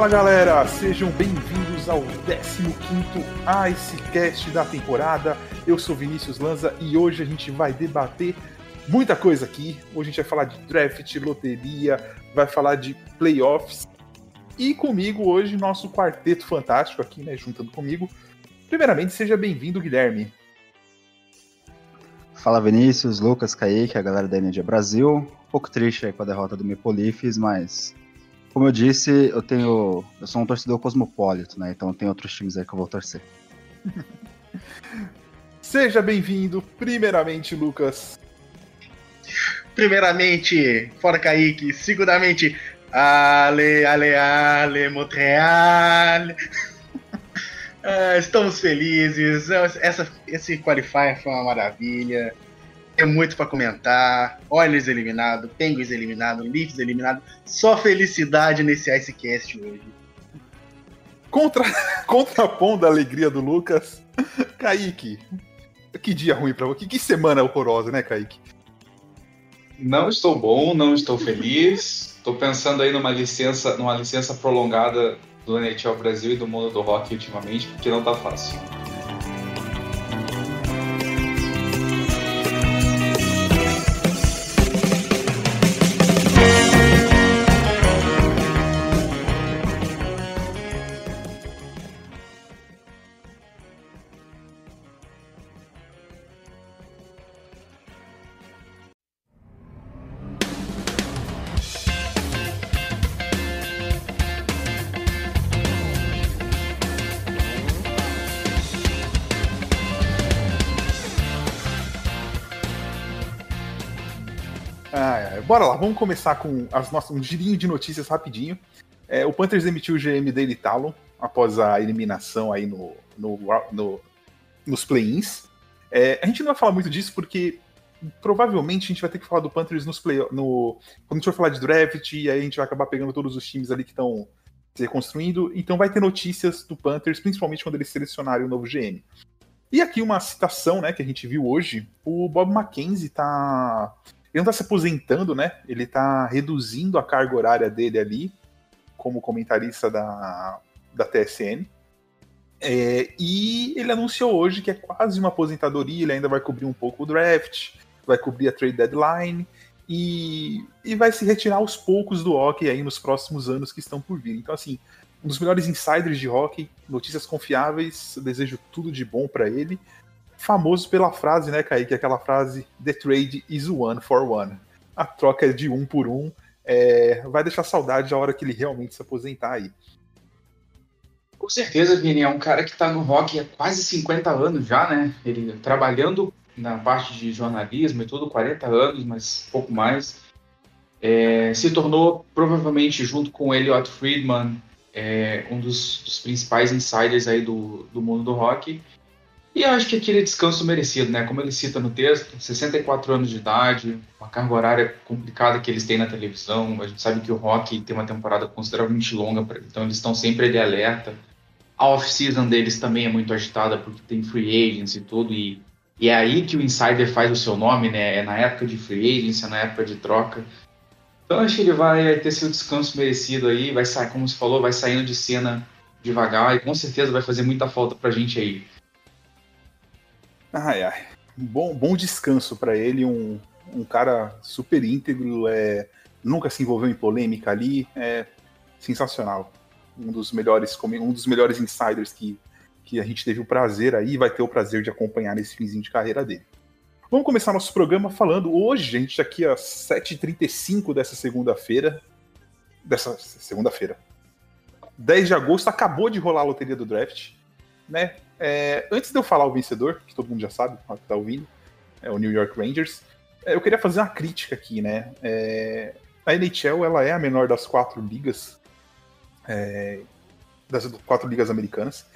Fala galera, sejam bem-vindos ao 15º Icecast da temporada. Eu sou Vinícius Lanza e hoje a gente vai debater muita coisa aqui. Hoje a gente vai falar de draft, loteria, vai falar de playoffs. E comigo hoje nosso quarteto fantástico aqui, né, juntando comigo. Primeiramente, seja bem-vindo, Guilherme. Fala Vinícius, Lucas, Kaique, a galera da Energia Brasil. Um pouco triste aí com a derrota do Leafs, mas como eu disse, eu tenho. Eu sou um torcedor cosmopolito, né? Então tem outros times aí que eu vou torcer. Seja bem-vindo, primeiramente, Lucas. Primeiramente, fora Kaique. Segundamente, Ale, Ale, Ale, Montreal. ah, estamos felizes. Essa, esse qualifier foi uma maravilha. Tem muito para comentar. Oilers eliminado, Penguins eliminado, Leafs eliminado. Só felicidade nesse Icecast hoje. Contra, contrapondo a alegria do Lucas, Kaique. Que dia ruim pra você. Que semana horrorosa, né, Kaique? Não estou bom, não estou feliz. Estou pensando aí numa licença, numa licença prolongada do NHL Brasil e do mundo do rock ultimamente, porque não tá fácil. Bora lá, vamos começar com as nossas, um girinho de notícias rapidinho. É, o Panthers demitiu o GM dele Talon após a eliminação aí no, no, no nos play-ins. É, a gente não vai falar muito disso porque provavelmente a gente vai ter que falar do Panthers nos play no quando a gente for falar de draft e aí a gente vai acabar pegando todos os times ali que estão se reconstruindo. Então vai ter notícias do Panthers, principalmente quando eles selecionarem o novo GM. E aqui uma citação, né, que a gente viu hoje. O Bob McKenzie tá ele não tá se aposentando, né? Ele tá reduzindo a carga horária dele ali, como comentarista da, da TSN. É, e ele anunciou hoje que é quase uma aposentadoria, ele ainda vai cobrir um pouco o draft, vai cobrir a trade deadline e, e vai se retirar aos poucos do hockey aí nos próximos anos que estão por vir. Então, assim, um dos melhores insiders de hockey, notícias confiáveis, desejo tudo de bom para ele famoso pela frase, né, Kaique? Aquela frase: The trade is one for one. A troca é de um por um. É, vai deixar saudade a hora que ele realmente se aposentar aí. Com certeza, Vini, é um cara que está no rock há quase 50 anos já, né? Ele trabalhando na parte de jornalismo e tudo, 40 anos, mas pouco mais. É, se tornou, provavelmente, junto com Elliot Friedman, é, um dos, dos, principais insiders aí do, do mundo do rock. E acho que aquele descanso merecido, né? Como ele cita no texto, 64 anos de idade, uma carga horária complicada que eles têm na televisão. A gente sabe que o rock tem uma temporada consideravelmente longa, então eles estão sempre de alerta. A off-season deles também é muito agitada, porque tem free agents e tudo, e, e é aí que o insider faz o seu nome, né? É na época de free agents, é na época de troca. Então acho que ele vai ter seu descanso merecido aí, vai sair, como você falou, vai saindo de cena devagar e com certeza vai fazer muita falta pra gente aí. Ai, ai. Bom, bom descanso para ele, um, um cara super íntegro, é, nunca se envolveu em polêmica ali, é sensacional. Um dos melhores, um dos melhores insiders que, que a gente teve o prazer aí, vai ter o prazer de acompanhar nesse finzinho de carreira dele. Vamos começar nosso programa falando hoje, gente, aqui às 7h35 dessa segunda-feira. Dessa segunda-feira. 10 de agosto, acabou de rolar a loteria do draft né? É, antes de eu falar o vencedor, que todo mundo já sabe, que tá ouvindo, é o New York Rangers, é, eu queria fazer uma crítica aqui, né? É, a NHL ela é a menor das quatro ligas, é, das quatro ligas americanas,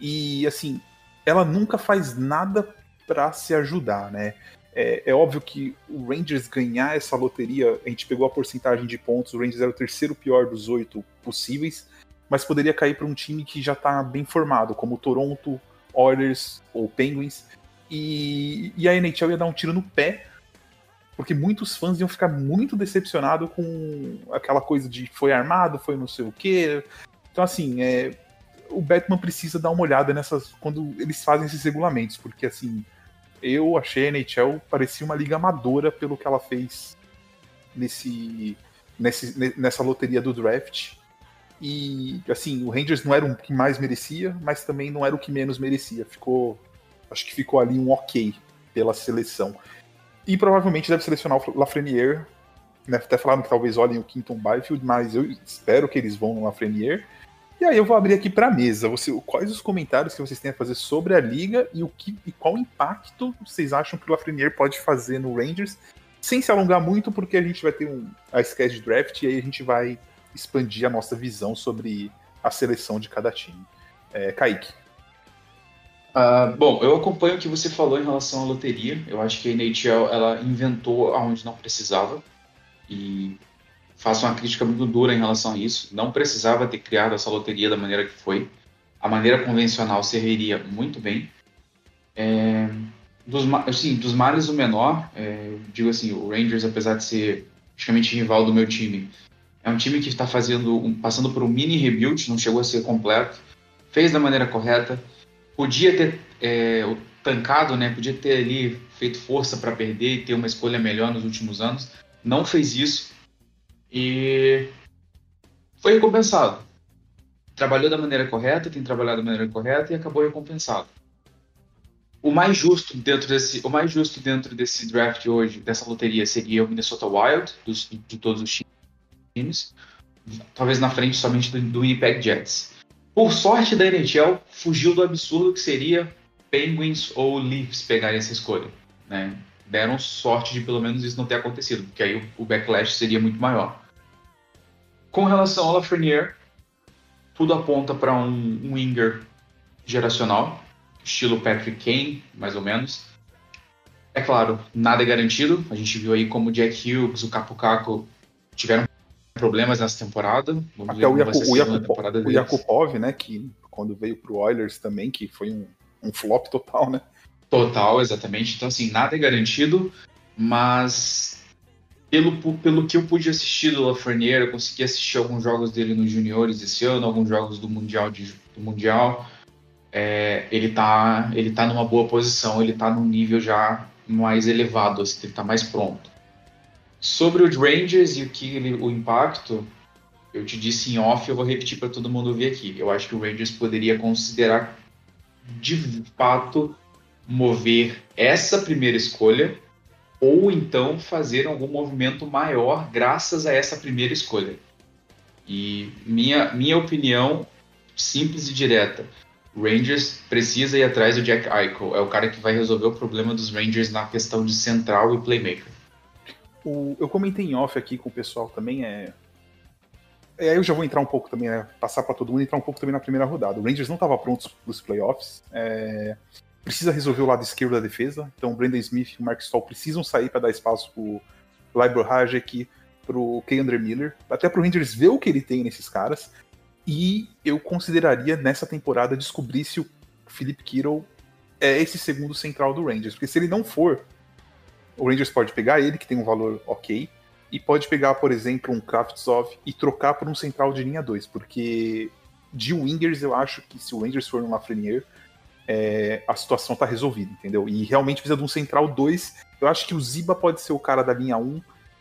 e assim, ela nunca faz nada para se ajudar, né? É, é, óbvio que o Rangers ganhar essa loteria, a gente pegou a porcentagem de pontos, o Rangers era o terceiro pior dos oito possíveis, mas poderia cair para um time que já está bem formado, como o Toronto, Oilers ou Penguins. E, e, a NHL ia dar um tiro no pé, porque muitos fãs iam ficar muito decepcionados com aquela coisa de foi armado, foi não sei o quê. Então, assim, é, o Batman precisa dar uma olhada nessas. quando eles fazem esses regulamentos, porque, assim, eu achei a NHL parecia uma liga amadora pelo que ela fez nesse, nesse, nessa loteria do draft. E, assim, o Rangers não era o que mais merecia, mas também não era o que menos merecia. Ficou. Acho que ficou ali um ok pela seleção. E provavelmente deve selecionar o Lafreniere. Né? Até falaram que talvez olhem o Quinton Byfield, mas eu espero que eles vão no Lafreniere. E aí eu vou abrir aqui para a mesa. Você, quais os comentários que vocês têm a fazer sobre a liga e o que e qual impacto vocês acham que o Lafreniere pode fazer no Rangers, sem se alongar muito, porque a gente vai ter um, a sketch draft e aí a gente vai expandir a nossa visão sobre a seleção de cada time. É, Kaique. Uh, bom, eu acompanho o que você falou em relação à loteria. Eu acho que a NHL ela inventou aonde não precisava e faço uma crítica muito dura em relação a isso. Não precisava ter criado essa loteria da maneira que foi. A maneira convencional serviria muito bem. É, dos, assim, dos males o menor, é, digo assim, o Rangers, apesar de ser praticamente rival do meu time, é um time que está fazendo, um, passando por um mini rebuild, não chegou a ser completo, fez da maneira correta podia ter é, tancado, né? Podia ter ali feito força para perder e ter uma escolha melhor nos últimos anos. Não fez isso e foi recompensado. Trabalhou da maneira correta, tem trabalhado da maneira correta e acabou recompensado. O mais justo dentro desse, o mais justo dentro desse draft hoje, dessa loteria, seria o Minnesota Wild, dos, de todos os times, talvez na frente somente do, do Winnipeg Jets. Por sorte da NHL, fugiu do absurdo que seria Penguins ou Leafs pegarem essa escolha. Né? Deram sorte de pelo menos isso não ter acontecido, porque aí o backlash seria muito maior. Com relação ao Lafreniere, tudo aponta para um, um winger geracional, estilo Patrick Kane, mais ou menos. É claro, nada é garantido. A gente viu aí como o Jack Hughes, o Capo Caco tiveram problemas nessa temporada. Vamos Até o, o, o Yakupov, né, que quando veio pro Oilers também, que foi um, um flop total, né? Total, exatamente. Então, assim, nada é garantido, mas pelo, pelo que eu pude assistir do Lafreniere, eu consegui assistir alguns jogos dele nos juniores esse ano, alguns jogos do Mundial. De, do mundial é, ele, tá, ele tá numa boa posição, ele tá num nível já mais elevado, assim, ele tá mais pronto. Sobre os Rangers e o que ele, o impacto, eu te disse em off, eu vou repetir para todo mundo ouvir aqui. Eu acho que o Rangers poderia considerar de fato mover essa primeira escolha ou então fazer algum movimento maior graças a essa primeira escolha. E minha, minha opinião simples e direta. Rangers precisa ir atrás do Jack Eichel. É o cara que vai resolver o problema dos Rangers na questão de central e playmaker. O, eu comentei em off aqui com o pessoal também, é. É, aí eu já vou entrar um pouco também, né, passar para todo mundo entrar um pouco também na primeira rodada. O Rangers não estava pronto para os playoffs. É, precisa resolver o lado esquerdo da defesa. Então o Brandon Smith e o Mark Stoll precisam sair para dar espaço para o Libor Hajek, para o Keandre Miller, até para o Rangers ver o que ele tem nesses caras. E eu consideraria nessa temporada descobrir se o Philip Kittle é esse segundo central do Rangers. Porque se ele não for, o Rangers pode pegar ele, que tem um valor ok, e pode pegar, por exemplo, um Kraftsov e trocar por um central de linha 2, porque de wingers eu acho que se o Rangers for no Lafreniere, é, a situação tá resolvida, entendeu? E realmente precisa de um central 2. Eu acho que o Ziba pode ser o cara da linha 1,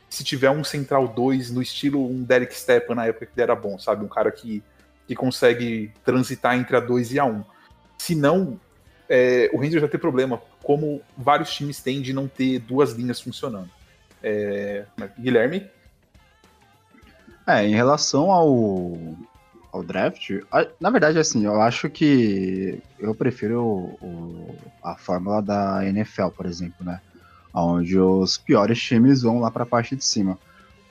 se tiver um central 2 no estilo um Derek Stepan na época que ele era bom, sabe? Um cara que, que consegue transitar entre a 2 e a 1. Se não, é, o Rangers vai ter problema, como vários times têm de não ter duas linhas funcionando. É, Guilherme? É, em relação ao, ao draft, na verdade, assim, eu acho que eu prefiro o, a fórmula da NFL, por exemplo, né? Onde os piores times vão lá para a parte de cima.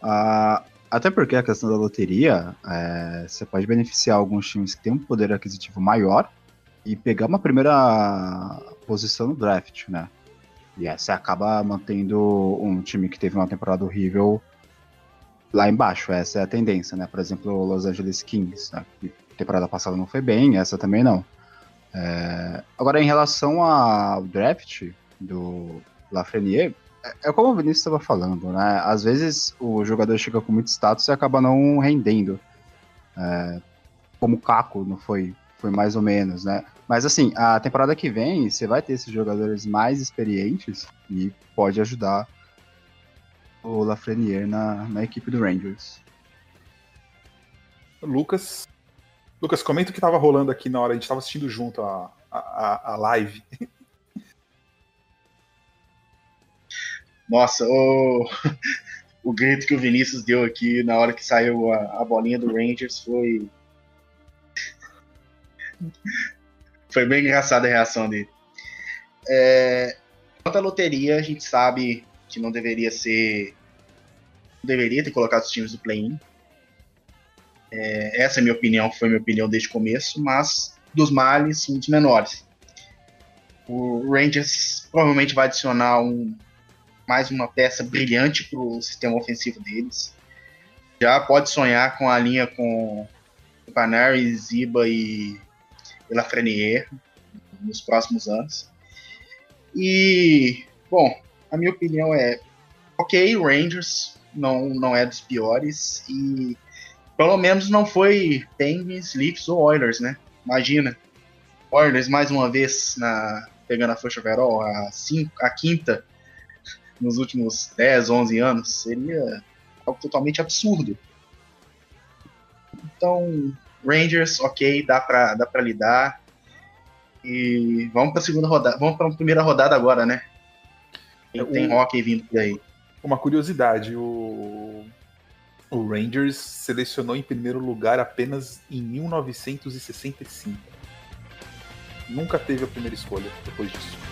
Ah, até porque a questão da loteria, é, você pode beneficiar alguns times que têm um poder aquisitivo maior e pegar uma primeira posição no draft, né? E aí você acaba mantendo um time que teve uma temporada horrível lá embaixo. Essa é a tendência, né? Por exemplo, o Los Angeles Kings, né? que temporada passada não foi bem, essa também não. É... Agora, em relação ao draft do Lafreniere, é, é como o Vinícius estava falando, né? Às vezes o jogador chega com muito status e acaba não rendendo. É... como o Caco, não foi? Foi mais ou menos, né? Mas assim, a temporada que vem, você vai ter esses jogadores mais experientes e pode ajudar o Lafreniere na, na equipe do Rangers. Lucas. Lucas, comenta o que tava rolando aqui na hora, a gente tava assistindo junto a, a, a live. Nossa, o, o grito que o Vinícius deu aqui na hora que saiu a, a bolinha do Rangers foi. Foi bem engraçada a reação dele. É, quanto à loteria, a gente sabe que não deveria ser. Não deveria ter colocado os times do play-in. É, essa é minha opinião, foi minha opinião desde o começo, mas dos males, um dos menores. O Rangers provavelmente vai adicionar um, mais uma peça brilhante para o sistema ofensivo deles. Já pode sonhar com a linha com Panari, Ziba e, e Lafreniere nos próximos anos. E, bom, a minha opinião é: ok, Rangers não, não é dos piores e pelo menos não foi Penguins, Leafs ou Oilers, né? Imagina. Oilers mais uma vez na pegando a Flush overall, a, cinco, a quinta nos últimos 10, 11 anos, seria algo totalmente absurdo. Então, Rangers, ok, dá pra, dá pra lidar. E vamos pra segunda rodada. Vamos pra primeira rodada agora, né? Tem, tem hockey vindo por aí. Uma curiosidade, o, o Rangers selecionou em primeiro lugar apenas em 1965. Nunca teve a primeira escolha depois disso.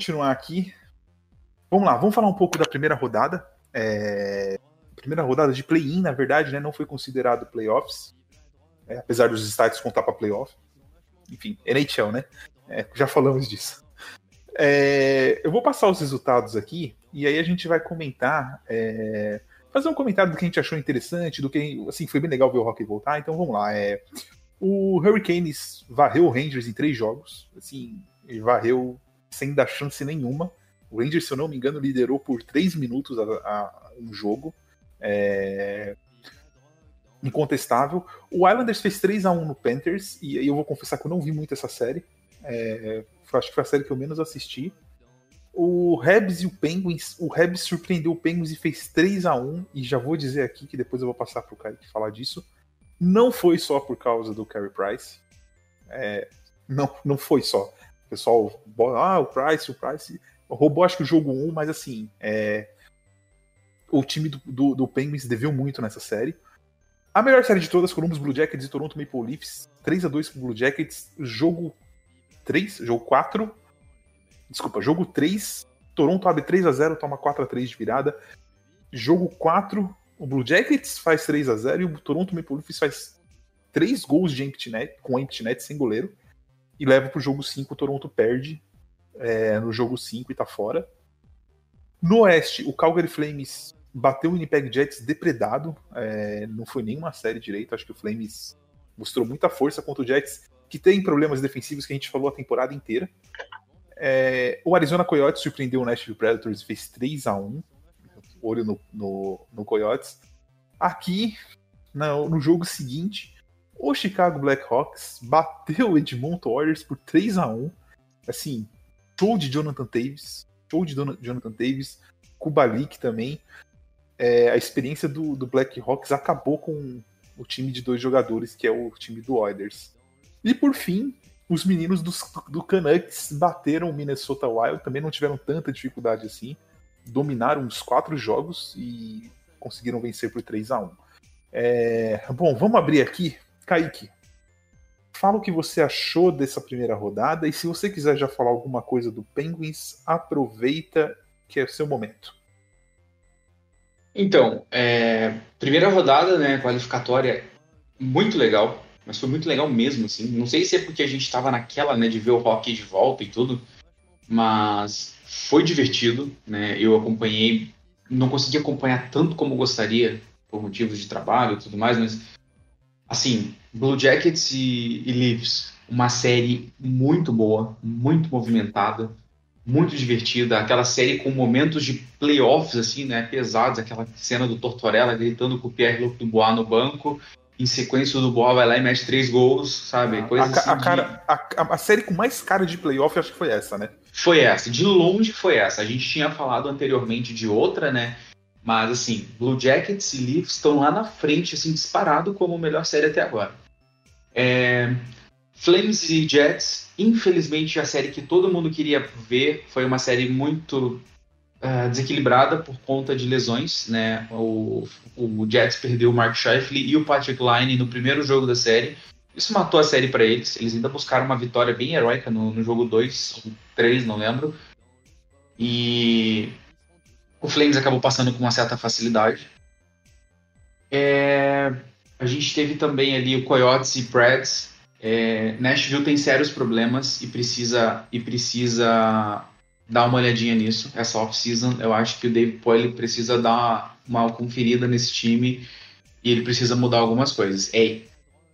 continuar aqui. Vamos lá, vamos falar um pouco da primeira rodada. É, primeira rodada de play-in, na verdade, né, não foi considerado playoffs, é, apesar dos estádios contar para playoff. Enfim, NHL, né? É, já falamos disso. É, eu vou passar os resultados aqui e aí a gente vai comentar, é, fazer um comentário do que a gente achou interessante, do que assim foi bem legal ver o Rock voltar. Então vamos lá. É, o Hurricanes varreu o Rangers em três jogos, assim, varreu sem dar chance nenhuma. O Rangers, se eu não me engano, liderou por três minutos a, a um jogo. É... Incontestável. O Islanders fez 3 a 1 no Panthers, e aí eu vou confessar que eu não vi muito essa série. É... Acho que foi a série que eu menos assisti. O Rebs e o Penguins, o Rebs surpreendeu o Penguins e fez 3 a 1 e já vou dizer aqui que depois eu vou passar para o Kaique falar disso. Não foi só por causa do Carey Price. É... não, não foi só pessoal, ah, o Price, o Price. Roubou acho que o jogo 1, mas assim, é, o time do, do, do Penguins deveu muito nessa série. A melhor série de todas, Columbus Blue Jackets e Toronto Maple Leafs, 3 a 2 pro Blue Jackets, jogo 3, jogo 4, desculpa, jogo 3, Toronto abre 3 a 0 toma 4 a 3 de virada, jogo 4, o Blue Jackets faz 3 a 0 e o Toronto Maple Leafs faz 3 gols de empty net, com empty net sem goleiro e leva para o jogo 5. O Toronto perde é, no jogo 5 e tá fora. No Oeste, o Calgary Flames bateu o Winnipeg Jets depredado. É, não foi nenhuma série direito. Acho que o Flames mostrou muita força contra o Jets, que tem problemas defensivos que a gente falou a temporada inteira. É, o Arizona Coyotes surpreendeu o Nashville Predators e fez 3 a 1 Olho no, no, no Coyotes. Aqui, no, no jogo seguinte, o Chicago Blackhawks bateu o Edmonton Oilers por 3 a 1 Assim, show de Jonathan Davis. Show de Jonathan Davis. Kubalik também. É, a experiência do, do Blackhawks acabou com o time de dois jogadores, que é o time do Oilers. E por fim, os meninos do, do Canucks bateram o Minnesota Wild, também não tiveram tanta dificuldade assim. Dominaram os quatro jogos e conseguiram vencer por 3 a 1 é, Bom, vamos abrir aqui Kaique, fala o que você achou dessa primeira rodada e se você quiser já falar alguma coisa do Penguins, aproveita que é o seu momento. Então, é, primeira rodada, né, qualificatória, muito legal, mas foi muito legal mesmo, assim. Não sei se é porque a gente estava naquela, né, de ver o hockey de volta e tudo, mas foi divertido, né? Eu acompanhei, não consegui acompanhar tanto como gostaria por motivos de trabalho e tudo mais, mas assim, Blue Jackets e, e Leafs, uma série muito boa, muito movimentada, muito divertida, aquela série com momentos de playoffs, assim, né, pesados, aquela cena do Tortorella gritando com o Pierre-Luc Dubois no banco, em sequência o Dubois vai lá e mete três gols, sabe, a, coisa a, assim a, de- cara, a, a série com mais cara de playoff acho que foi essa, né? Foi essa, de longe foi essa. A gente tinha falado anteriormente de outra, né? Mas assim, Blue Jackets e Leafs estão lá na frente, assim, disparado como a melhor série até agora. É, Flames e Jets, infelizmente a série que todo mundo queria ver foi uma série muito ah, desequilibrada por conta de lesões, né? O, o Jets perdeu o Mark Scheifele e o Patrick Line no primeiro jogo da série. Isso matou a série para eles. Eles ainda buscaram uma vitória bem heróica no, no jogo 2, 3, não lembro. E o Flames acabou passando com uma certa facilidade. É, a gente teve também ali o Coyotes e Preds. É, Nashville tem sérios problemas e precisa, e precisa dar uma olhadinha nisso. Essa off-season, eu acho que o Dave Poyle precisa dar uma, conferida nesse time e ele precisa mudar algumas coisas. É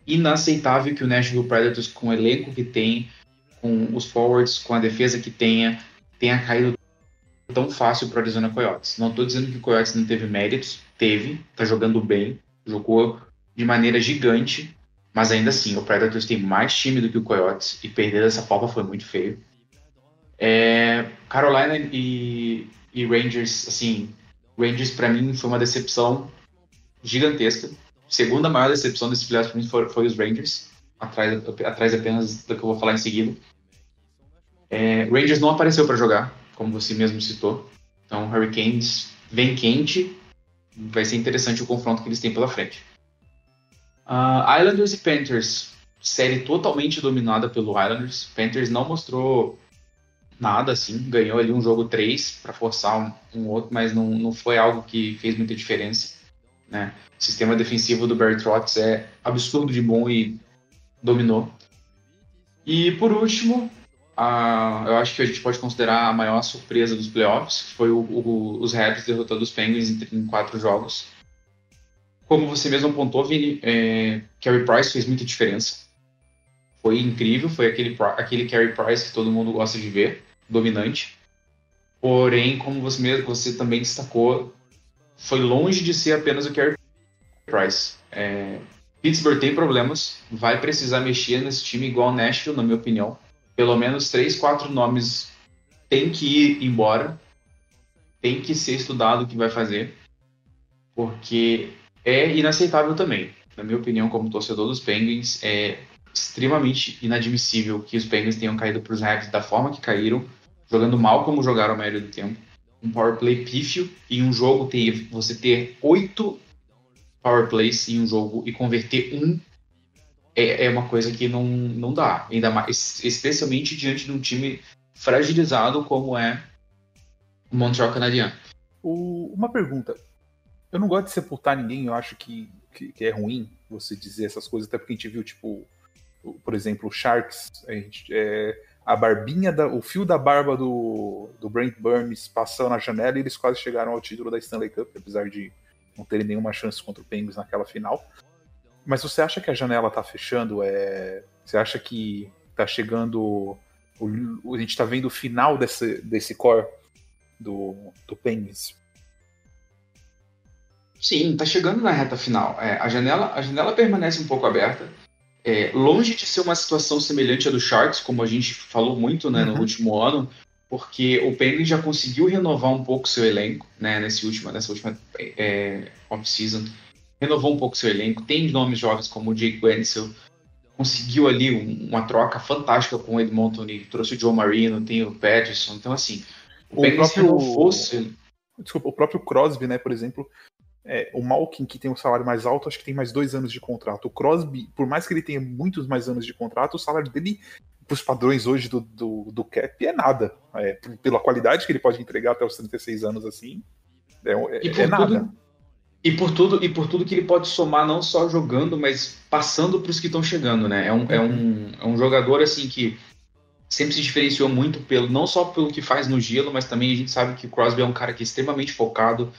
inaceitável que o Nashville Predators, com o elenco que tem, com os forwards, com a defesa que tenha, tenha caído tão fácil para o Arizona Coyotes. Não estou dizendo que o Coyotes não teve méritos, teve, tá jogando bem, jogou de maneira gigante, mas ainda assim, o Predators tem mais time do que o Coyotes e perder dessa forma foi muito feio. É, Carolina e, e Rangers, assim, Rangers para mim foi uma decepção gigantesca. Segunda maior decepção desse playoffs para mim foi, foi os Rangers, atrás, atrás apenas do que eu vou falar em seguida. É, Rangers não apareceu para jogar, como você mesmo citou. Então, Hurricanes vem quente. Vai ser interessante o confronto que eles têm pela frente. Ah, Islanders e Panthers. Série totalmente dominada pelo Islanders. Panthers não mostrou nada assim. Ganhou ali um jogo 3 para forçar um, um outro, mas não, não foi algo que fez muita diferença. Né? O sistema defensivo do Barry Trotz é absurdo de bom e dominou. E por último, a- eu acho que a gente pode considerar a maior surpresa dos playoffs, que foi o, o- os Raptors derrotando os Penguins em, em quatro jogos. Como você mesmo apontou, Vini, é, Carey Price fez muita diferença. Foi incrível, foi aquele, aquele Carey Price que todo mundo gosta de ver, dominante. Porém, como você mesmo, você também destacou, foi longe de ser apenas o Carey Price. É, Pittsburgh tem problemas, vai precisar mexer nesse time igual Nashville, na minha opinião pelo menos três, quatro nomes tem que ir embora, tem que ser estudado o que vai fazer, porque é inaceitável também. Na minha opinião, como torcedor dos Penguins, é extremamente inadmissível que os Penguins tenham caído para os Raptors da forma que caíram, jogando mal como jogaram a maioria do tempo. Um power play pífio em um jogo ter você ter oito power plays em um jogo e converter um é, é uma coisa que não, não dá. Ainda mais, especialmente diante de um time fragilizado como é o Montreal Canadiens. Uma pergunta. Eu não gosto de sepultar ninguém, eu acho que, que, que é ruim você dizer essas coisas, até porque a gente viu, tipo, por exemplo, o Sharks, a, gente, é, a barbinha, da, o fio da barba do, do Brent Burns passou na janela e eles quase chegaram ao título da Stanley Cup, apesar de não terem nenhuma chance contra o Penguins naquela final. Mas você acha que a janela tá fechando? É, você acha que tá chegando. O, a gente tá vendo o final desse, desse core do, do Penguins? Sim, tá chegando na reta final. É, a, janela, a janela permanece um pouco aberta. É, longe de ser uma situação semelhante à do Sharks, como a gente falou muito né, no Uhum. último ano, porque o Penguins já conseguiu renovar um pouco seu elenco né, nesse última, nessa última é, off-season. Renovou um pouco seu elenco. Tem nomes jovens como o Jake Wenzel. Conseguiu ali um- uma troca fantástica com o Edmonton e trouxe o Joe Marino, tem o Patterson. Então, assim, o, O próprio- seu Desculpa, o próprio Crosby, né, por exemplo, É, o Malkin, que tem o salário mais alto, acho que tem mais dois anos de contrato. O Crosby, por mais que ele tenha muitos mais anos de contrato, o salário dele, para os padrões hoje do, do, do cap, é nada. É, pela qualidade que ele pode entregar até os 36 anos assim, é, é, é nada. Tudo, e por tudo e por tudo que ele pode somar, não só jogando, mas passando para os que estão chegando, né? É um, é, um, é um jogador assim que sempre se diferenciou muito pelo não só pelo que faz no gelo, mas também a gente sabe que o Crosby é um cara que é extremamente focado.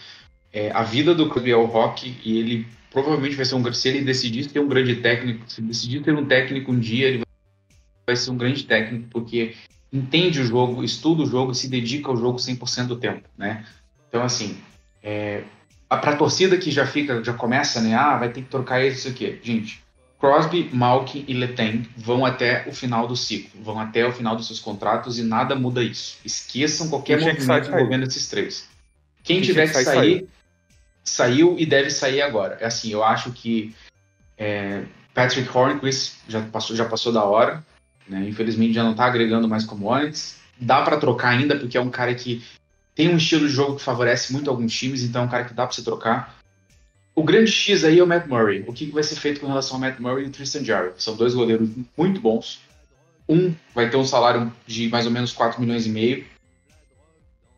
É, a vida do Crosby é o rock e ele provavelmente vai ser um se ele decidir ser um grande técnico, se decidir ter um técnico um dia, ele vai ser um grande técnico porque entende o jogo, estuda o jogo, se dedica ao jogo 100% do tempo, né? Então assim, é, para a torcida que já fica, já começa, né? Ah, vai ter que trocar isso aqui. Gente, Crosby, Malkin e Letang vão até o final do ciclo, vão até o final dos seus contratos e nada muda isso. Esqueçam qualquer movimento envolvendo esses três. Quem, tiver que sair, sair, saiu e deve sair agora. É assim, eu acho que é, Patrick Hornquist já passou, já passou da hora, né? Infelizmente já não está agregando mais como antes. Dá para trocar ainda porque é um cara que tem um estilo de jogo que favorece muito alguns times, então é um cara que dá para você trocar. O grande X aí é o Matt Murray. O que vai ser feito com relação ao Matt Murray e o Tristan Jarry? São dois goleiros muito bons. Um vai ter um salário de mais ou menos 4 milhões e meio.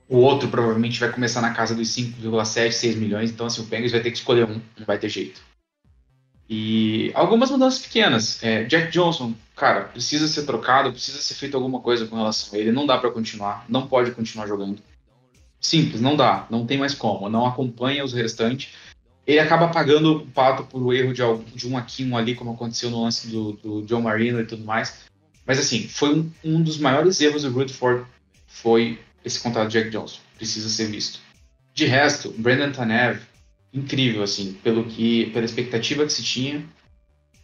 O outro provavelmente vai começar na casa dos 5,7, 6 milhões. Então, assim, o Penguins vai ter que escolher um, não vai ter jeito. E algumas mudanças pequenas. É, Jack Johnson, cara, precisa ser trocado, precisa ser feito alguma coisa com relação a ele. Não dá para continuar, não pode continuar jogando. Simples, não dá, não tem mais como, não acompanha os restantes. Ele acaba pagando o pato por erro de, de um aqui, um ali, como aconteceu no lance do, do John Marino e tudo mais. Mas assim, foi um, um dos maiores erros do Rutherford, foi esse contrato de Jack Johnson. Precisa ser visto. De resto, Brandon Tanev, incrível, assim, pelo que, pela expectativa que se tinha.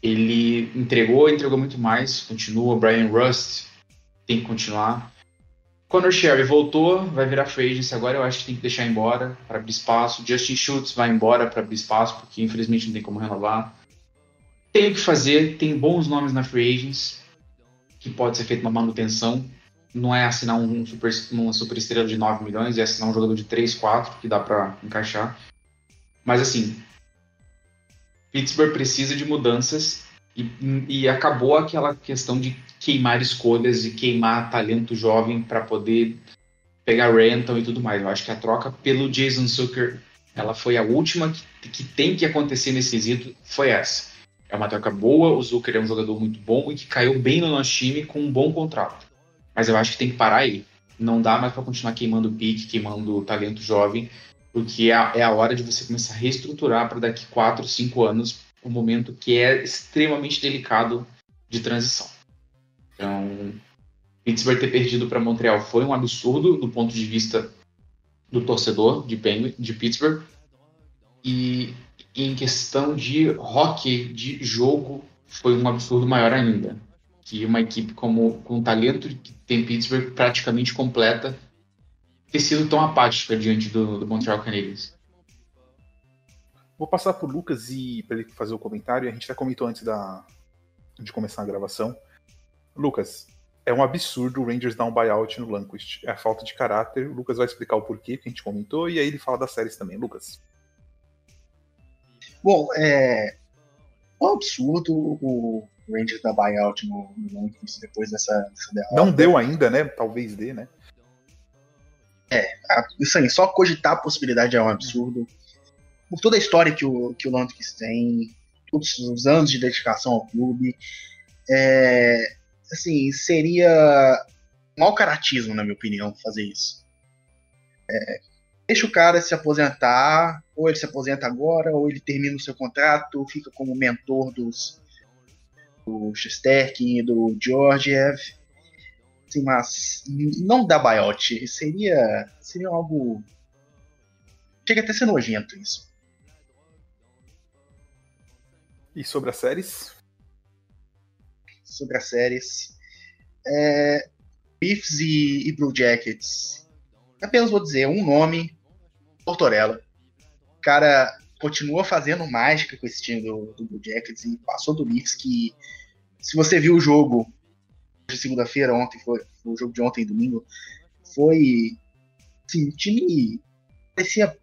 Ele entregou, entregou muito mais, continua. Brian Rust tem que continuar. Conor Sherry voltou, vai virar free agency agora, eu acho que tem que deixar embora para abrir espaço. Justin Schultz vai embora para abrir espaço, porque infelizmente não tem como renovar. Tem o que fazer, tem bons nomes na free agents, que pode ser feita uma manutenção. Não é assinar um super, uma super estrela de 9 milhões, é assinar um jogador de 3, 4, que dá para encaixar. Mas assim, Pittsburgh precisa de mudanças e, e acabou aquela questão de queimar escolhas e queimar talento jovem para poder pegar rental e tudo mais. Eu acho que a troca pelo Jason Zucker, ela foi a última que, que tem que acontecer nesse quesito, foi essa. É uma troca boa, o Zucker é um jogador muito bom e que caiu bem no nosso time com um bom contrato. Mas eu acho que tem que parar aí. Não dá mais para continuar queimando pique, queimando talento jovem, porque é a, é hora de você começar a reestruturar para daqui 4, 5 anos, um momento que é extremamente delicado de transição. Então, Pittsburgh ter perdido para Montreal foi um absurdo do ponto de vista do torcedor de, Penguin, de Pittsburgh. E em questão de hockey, de jogo, foi um absurdo maior ainda. Que uma equipe como, com o talento que tem Pittsburgh praticamente completa ter sido tão apática diante do, do Montreal Canadiens. Vou passar para o Lucas e para ele fazer o comentário. A gente já comentou antes da, de começar a gravação. Lucas, é um absurdo o Rangers dar um buyout no Lundqvist. É a falta de caráter. O Lucas vai explicar o porquê que a gente comentou e aí ele fala das séries também. Lucas. Bom, é, um absurdo o Rangers dar buyout no, no Lundqvist depois dessa, dessa derrota. Não deu ainda, né? Talvez dê, né? É, isso aí, só cogitar a possibilidade é um absurdo. Por toda a história que o, que o Lundqvist tem, todos os anos de dedicação ao clube, é, assim, seria mau caratismo, na minha opinião, fazer isso. É, deixa o cara se aposentar, ou ele se aposenta agora, ou ele termina o seu contrato, fica como mentor dos do Shesterkin e do Georgiev. Assim, mas não dá buyout. Seria, seria algo. Chega até ser nojento isso. E sobre as séries? Sobre as séries. É, Leafs e, e, Blue Jackets. Apenas vou dizer um nome: Tortorella. O cara continua fazendo mágica com esse time do, do Blue Jackets e passou do Leafs que, se você viu o jogo de segunda-feira, ontem, foi, foi, o jogo de ontem, domingo, foi. Assim, o time parecia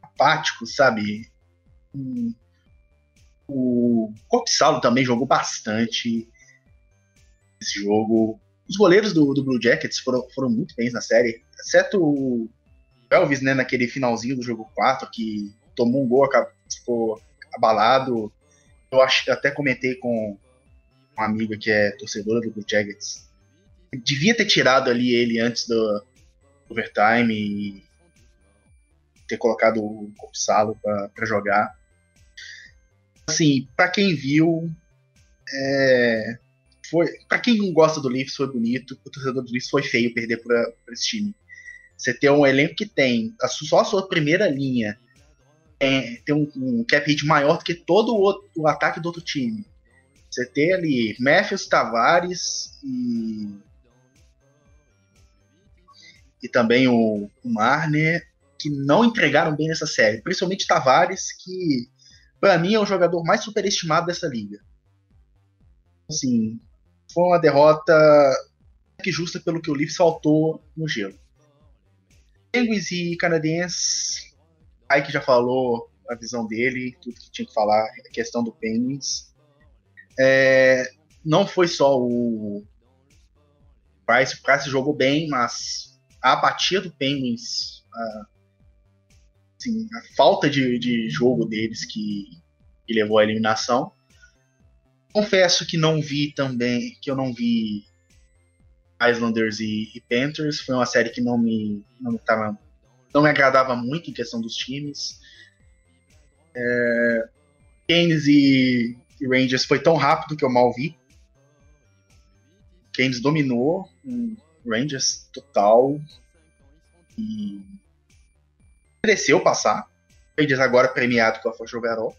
apático, sabe? Hum, o Corpsalo também jogou bastante esse jogo. Os goleiros do, do Blue Jackets foram, foram muito bem na série, exceto o Elvis, né, naquele finalzinho do jogo 4, que tomou um gol, ficou abalado. Eu acho, até comentei com uma amiga que é torcedora do Blue Jackets. Devia ter tirado ali ele antes do overtime e ter colocado o Corpsalo para jogar. Assim, para quem viu, é, foi para quem gosta do Leafs foi bonito, o torcedor do Leafs foi feio perder para esse time. Você ter um elenco que tem a, só a sua primeira linha é, tem um, um, cap hit maior do que todo o, outro, o ataque do outro time. Você ter ali Matthews, Tavares e e também o, o Marner que não entregaram bem nessa série, principalmente Tavares que para mim é o jogador mais superestimado dessa liga. Assim, foi uma derrota que justa pelo que o Leafs saltou no gelo. Penguins e canadenses, Ike já falou a visão dele, tudo que tinha que falar, a questão do Penguins. É, não foi só o Price, o Price jogou bem, mas a apatia do Penguins, a, assim, a falta de, de jogo deles que, que levou à eliminação. Confesso que não vi também, que eu não vi Islanders e, e, Panthers. Foi uma série que não me, não, tava, não me agradava muito em questão dos times. É, e, e, Rangers foi tão rápido que eu mal vi. Keynes dominou o Rangers total e mereceu passar. Rangers agora premiado com a Força Overall.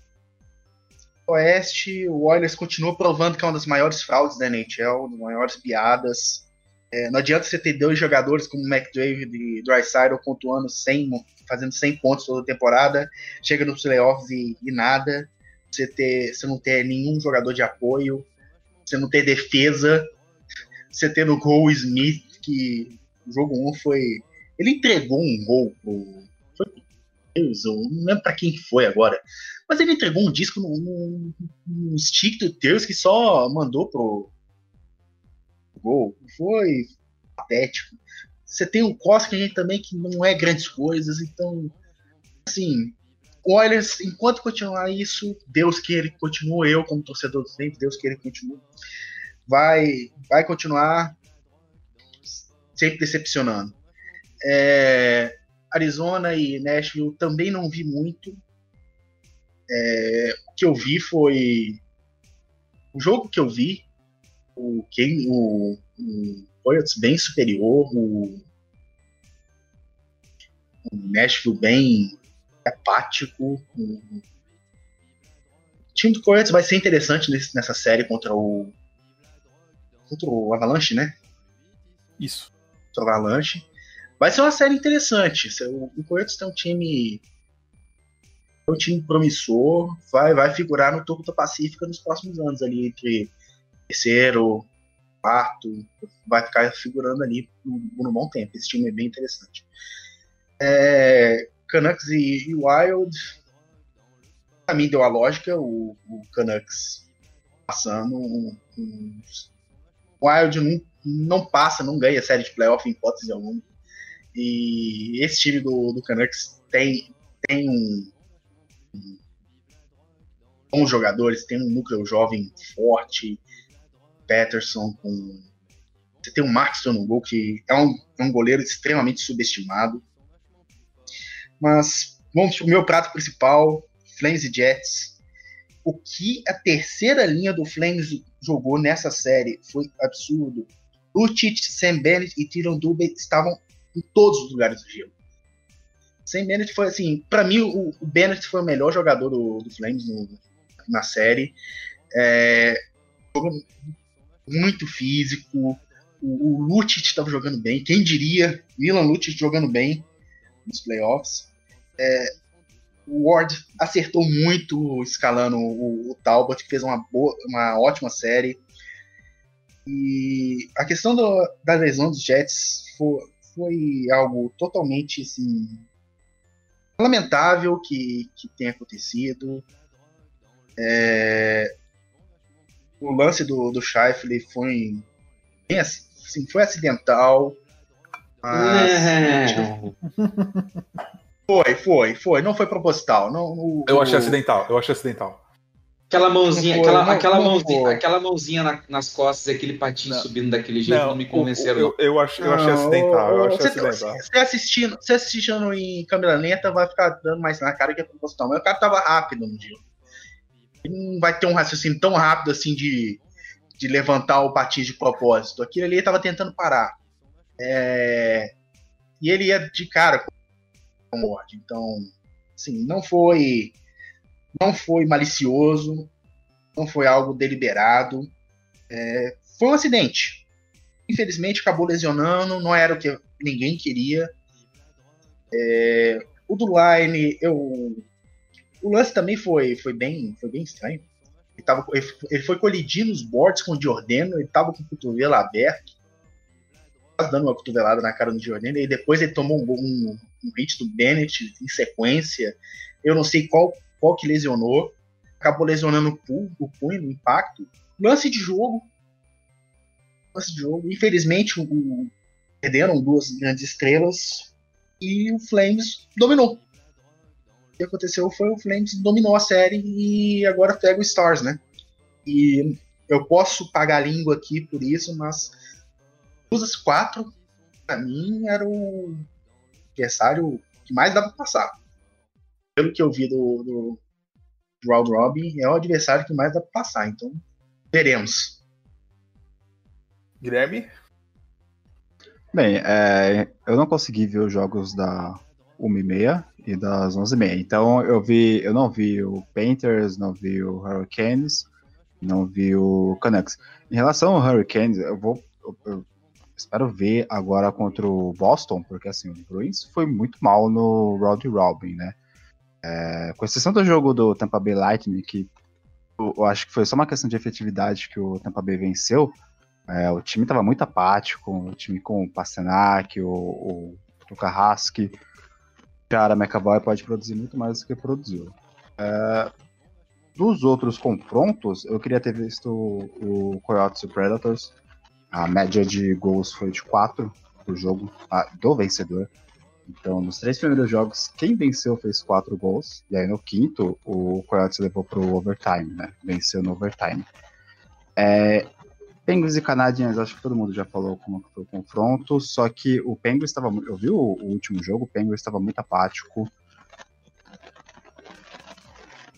Oeste, o Oilers continua provando que é uma das maiores fraudes da NHL, das maiores piadas. É, não adianta você ter dois jogadores como McDavid e Drysdale pontuando 100, fazendo 100 pontos toda temporada, chega nos playoffs e, e nada. Você, ter, você não ter nenhum jogador de apoio, você não ter defesa, você ter no gol Smith, que o jogo 1 foi. Ele entregou um gol pro, Deus, eu não lembro pra quem foi agora. Mas ele entregou um disco num, num stick do Deus que só mandou pro gol. Foi patético. Você tem o Koskinen também que não é grandes coisas, então assim, o Oilers, enquanto continuar isso, Deus que continue, eu como torcedor do tempo, Deus que continue, vai, vai continuar sempre decepcionando. É, Arizona e Nashville também não vi muito. É, o que eu vi foi. O jogo que eu vi, o, quem, o, o bem superior, o, o Nashville bem apático. O, o time do Coyotes vai ser interessante nesse, nessa série contra o. contra o Avalanche, né? Isso. Contra o Avalanche. Vai ser uma série interessante. O, Corinthians tem um time. um time promissor, vai, vai figurar no topo da Pacífica nos próximos anos, ali entre terceiro, quarto, vai ficar figurando ali por, um bom tempo. Esse time é bem interessante. É, Canucks e, e Wild, pra mim deu a lógica, o, o Canucks passando, um, um, Wild não, não passa, não ganha série de playoff em hipótese alguma. E esse time do, do Canucks tem, tem um, um bons jogadores, tem um núcleo jovem forte, Peterson com você tem o Maxton no gol, que é um, é um goleiro extremamente subestimado. Mas vamos pro meu prato principal, Flames e Jets. O que a terceira linha do Flames jogou nessa série foi absurdo. Lucic, Sam Bennett e Tyron Dubé estavam em todos os lugares do gelo. Sem Bennett foi assim, para mim o, o, Bennett foi o melhor jogador do, do Flames no, na série. É, muito físico. O, o Lucic estava jogando bem. Quem diria? Milan Lucic jogando bem nos playoffs. É, o Ward acertou muito escalando o, o Talbot, que fez uma, boa, uma ótima série. E a questão do, da lesão dos Jets foi, foi algo totalmente assim. lamentável que, que tenha acontecido. É, o lance do, do Scheifele foi, bem, assim, foi acidental. Mas, É. Foi, foi, foi. Não foi proposital. Não, o- Eu achei o- acidental, eu achei acidental. Aquela mãozinha, foi, aquela, não- aquela não mãozinha, foi. aquela mãozinha na- nas costas e aquele patinho Não. subindo daquele jeito não, me convenceram. Eu, eu, eu achei, eu achei acidental, eu achei você, acidental. você assistindo, você assistindo em câmera lenta vai ficar dando mais na cara que é proposital. Mas o cara tava rápido no dia. Ele não vai ter um raciocínio tão rápido assim de, de levantar o patinho de propósito. Aquilo ali ele tava tentando parar. É, E ele ia de cara com a morte. Então, assim, não foi. Não foi malicioso. Não foi algo deliberado. É, foi um acidente infelizmente acabou lesionando, não era o que ninguém queria. É, o do Line, eu, o lance também foi, foi, bem, foi bem estranho. Ele, tava, ele, foi colidir nos boards com o Giordano, ele tava com o cotovelo aberto, dando uma cotovelada na cara do Giordano, e depois ele tomou um, um, um hit do Bennett em sequência. Eu não sei qual, qual que lesionou. Acabou lesionando o punho, o punho no impacto. Lance de jogo, lance de jogo. Infelizmente, o, o- perderam duas grandes estrelas e o Flames dominou. O que aconteceu foi o Flames dominou a série e agora pega o Stars, né? E eu posso pagar língua aqui por isso, mas os quatro, pra mim, era o adversário que mais dava pra passar. Pelo que eu vi do, do, do Round Robin, é o adversário que mais dá pra passar. Então, veremos. Guilherme? Bem, é, eu não consegui ver os jogos da 1h30 e das 11h30. Então eu vi, eu não vi o Painters, não vi o Hurricanes, não vi o Canucks. Em relação ao Hurricanes, eu vou. eu- eu espero ver agora contra o Boston, porque assim, o Bruins foi muito mal no Round Robin, né? É, com exceção do jogo do Tampa Bay Lightning, que eu, eu acho que foi só uma questão de efetividade que o Tampa Bay venceu. É, o time estava muito apático, o time com o Pasternak, o, o, o Carrasque. Cara, McAvoy pode produzir muito mais do que produziu. É, dos outros confrontos, eu queria ter visto o, o Coyotes e o Predators. A média de gols foi de 4 por jogo ah, do vencedor. Então, nos três primeiros jogos, quem venceu fez 4 gols. E aí no quinto, o Coyotes levou pro overtime, né? Venceu no overtime. É, Penguins e Canadiens, acho que todo mundo já falou como foi o confronto, só que o Penguins estava. Eu vi o, o último jogo, o Penguins estava muito apático.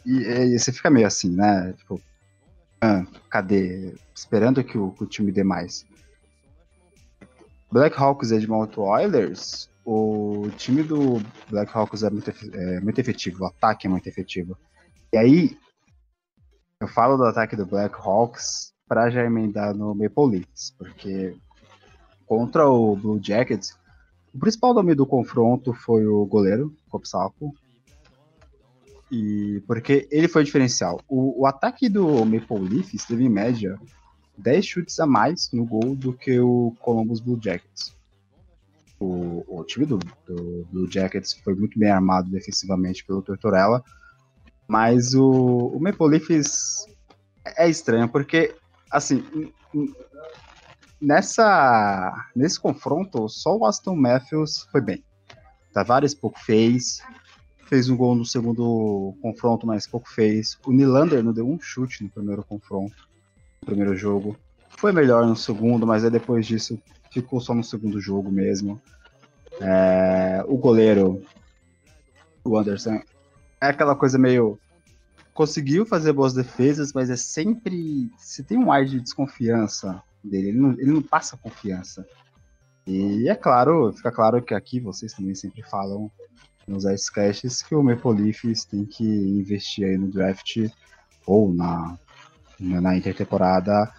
E, e você fica meio assim, né? Tipo, ah, cadê? Esperando que o, que o time dê mais. Blackhawks e Edmonton Oilers, o time do Blackhawks é muito, é muito efetivo, o ataque é muito efetivo. E aí, eu falo do ataque do Blackhawks para já emendar no Maple Leafs, porque contra o Blue Jackets, o principal nome do confronto foi o goleiro, Kopsako, e porque ele foi diferencial. O, o ataque do Maple Leafs teve em média 10 chutes a mais no gol do que o Columbus Blue Jackets. O, o time do, do Blue Jackets foi muito bem armado defensivamente pelo Tortorella, mas o, o Maple Leafs é estranho, porque, assim, nessa, nesse confronto, só o Aston Matthews foi bem. Tavares pouco fez, fez um gol no segundo confronto, mas pouco fez. O Nylander não deu um chute no primeiro confronto, no primeiro jogo. Foi melhor no segundo, mas aí depois disso ficou só no segundo jogo mesmo. É, o goleiro, o Anderson, é aquela coisa meio. Conseguiu fazer boas defesas, mas é sempre. Se tem um ar de desconfiança dele, ele não, ele não passa confiança. E é claro, fica claro que aqui vocês também sempre falam nos Icecasts que o Maple Leafs tem que investir aí no draft ou na, na intertemporada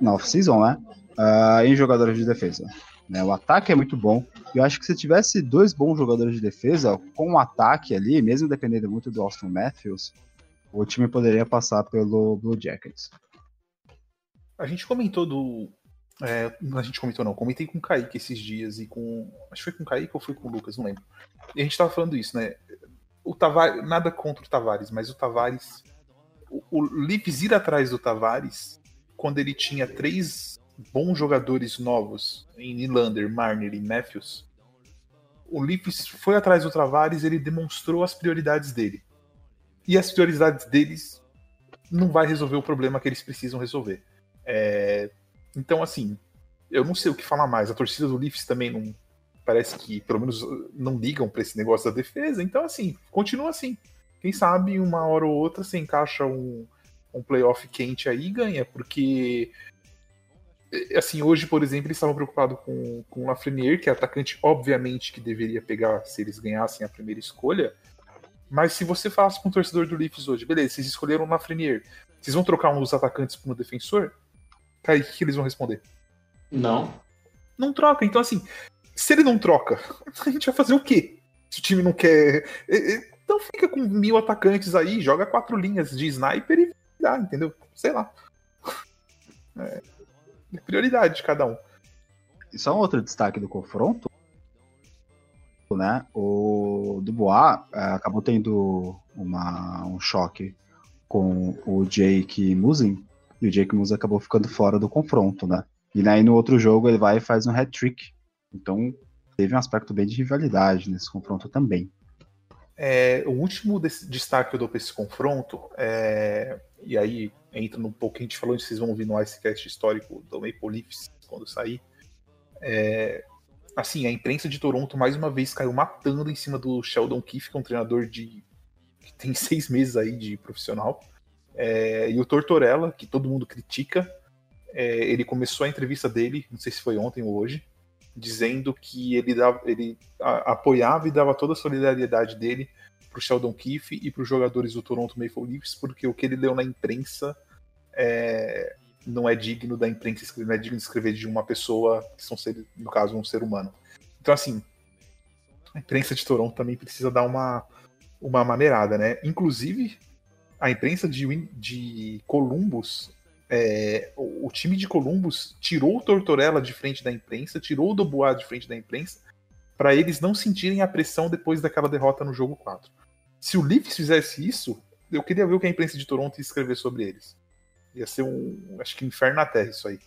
na off-season, né? Ah, em jogadores de defesa. Né? O ataque é muito bom. Eu acho que se tivesse dois bons jogadores de defesa, com o ataque ali, mesmo dependendo muito do Austin Matthews, o time poderia passar pelo Blue Jackets. A gente comentou do. É, a gente comentou não, comentei com o Kaique esses dias e com. Acho que foi com o Kaique ou foi com o Lucas, não lembro. E a gente tava falando isso, né? O Tavares, nada contra o Tavares, mas o Tavares. O, o Leafs ir atrás do Tavares, quando ele tinha três bons jogadores novos em Nylander, Marner e Matthews, o Leafs foi atrás do Tavares, ele demonstrou as prioridades dele. E as prioridades deles não vai resolver o problema que eles precisam resolver. É, então, assim, eu não sei o que falar mais. A torcida do Leafs também não. Parece que, pelo menos, não ligam para esse negócio da defesa. Então, assim, continua assim. Quem sabe uma hora ou outra você encaixa um, um playoff quente aí e ganha, porque. Assim, hoje, por exemplo, eles estavam preocupados com, com o Lafreniere, que é atacante, obviamente, que deveria pegar se eles ganhassem a primeira escolha. Mas se você falasse com o torcedor do Leafs hoje, beleza, vocês escolheram o Lafreniere, vocês vão trocar um dos atacantes por um defensor? Aí o que eles vão responder? Não. Não troca. Então, assim, se ele não troca, a gente vai fazer o quê? Se o time não quer. Então fica com mil atacantes aí, joga quatro linhas de sniper e dá, entendeu? Sei lá. É, prioridade de cada um. E só um outro destaque do confronto, né? O Dubois é, acabou tendo uma, um choque com o Jake Musin, e o Jake Musa acabou ficando fora do confronto, né? E aí no outro jogo ele vai e faz um hat-trick. Então teve um aspecto bem de rivalidade nesse confronto também. É, o último destaque que eu dou para esse confronto, é, e aí entra no pouco a gente falou, vocês vão ouvir no Icecast histórico do Maple Leafs quando sair. É, assim, a imprensa de Toronto mais uma vez caiu matando em cima do Sheldon Keefe, que é um treinador de que tem seis meses aí de profissional. É, e o Tortorella, que todo mundo critica, é, ele começou a entrevista dele, não sei se foi ontem ou hoje, dizendo que ele, dava, ele a, apoiava e dava toda a solidariedade dele para o Sheldon Keefe e para os jogadores do Toronto Maple Leafs, porque o que ele leu na imprensa é, não é digno da imprensa escrever, não é digno de escrever de uma pessoa que são ser, no caso um ser humano. Então assim, a imprensa de Toronto também precisa dar uma uma maneirada, né? Inclusive a imprensa de, de Columbus, é, o, time de Columbus tirou o Tortorella de frente da imprensa, tirou o Dubois de frente da imprensa, para eles não sentirem a pressão depois daquela derrota no jogo 4. Se o Leafs fizesse isso, eu queria ver o que a imprensa de Toronto ia escrever sobre eles. Ia ser um, acho que um inferno na Terra isso aí.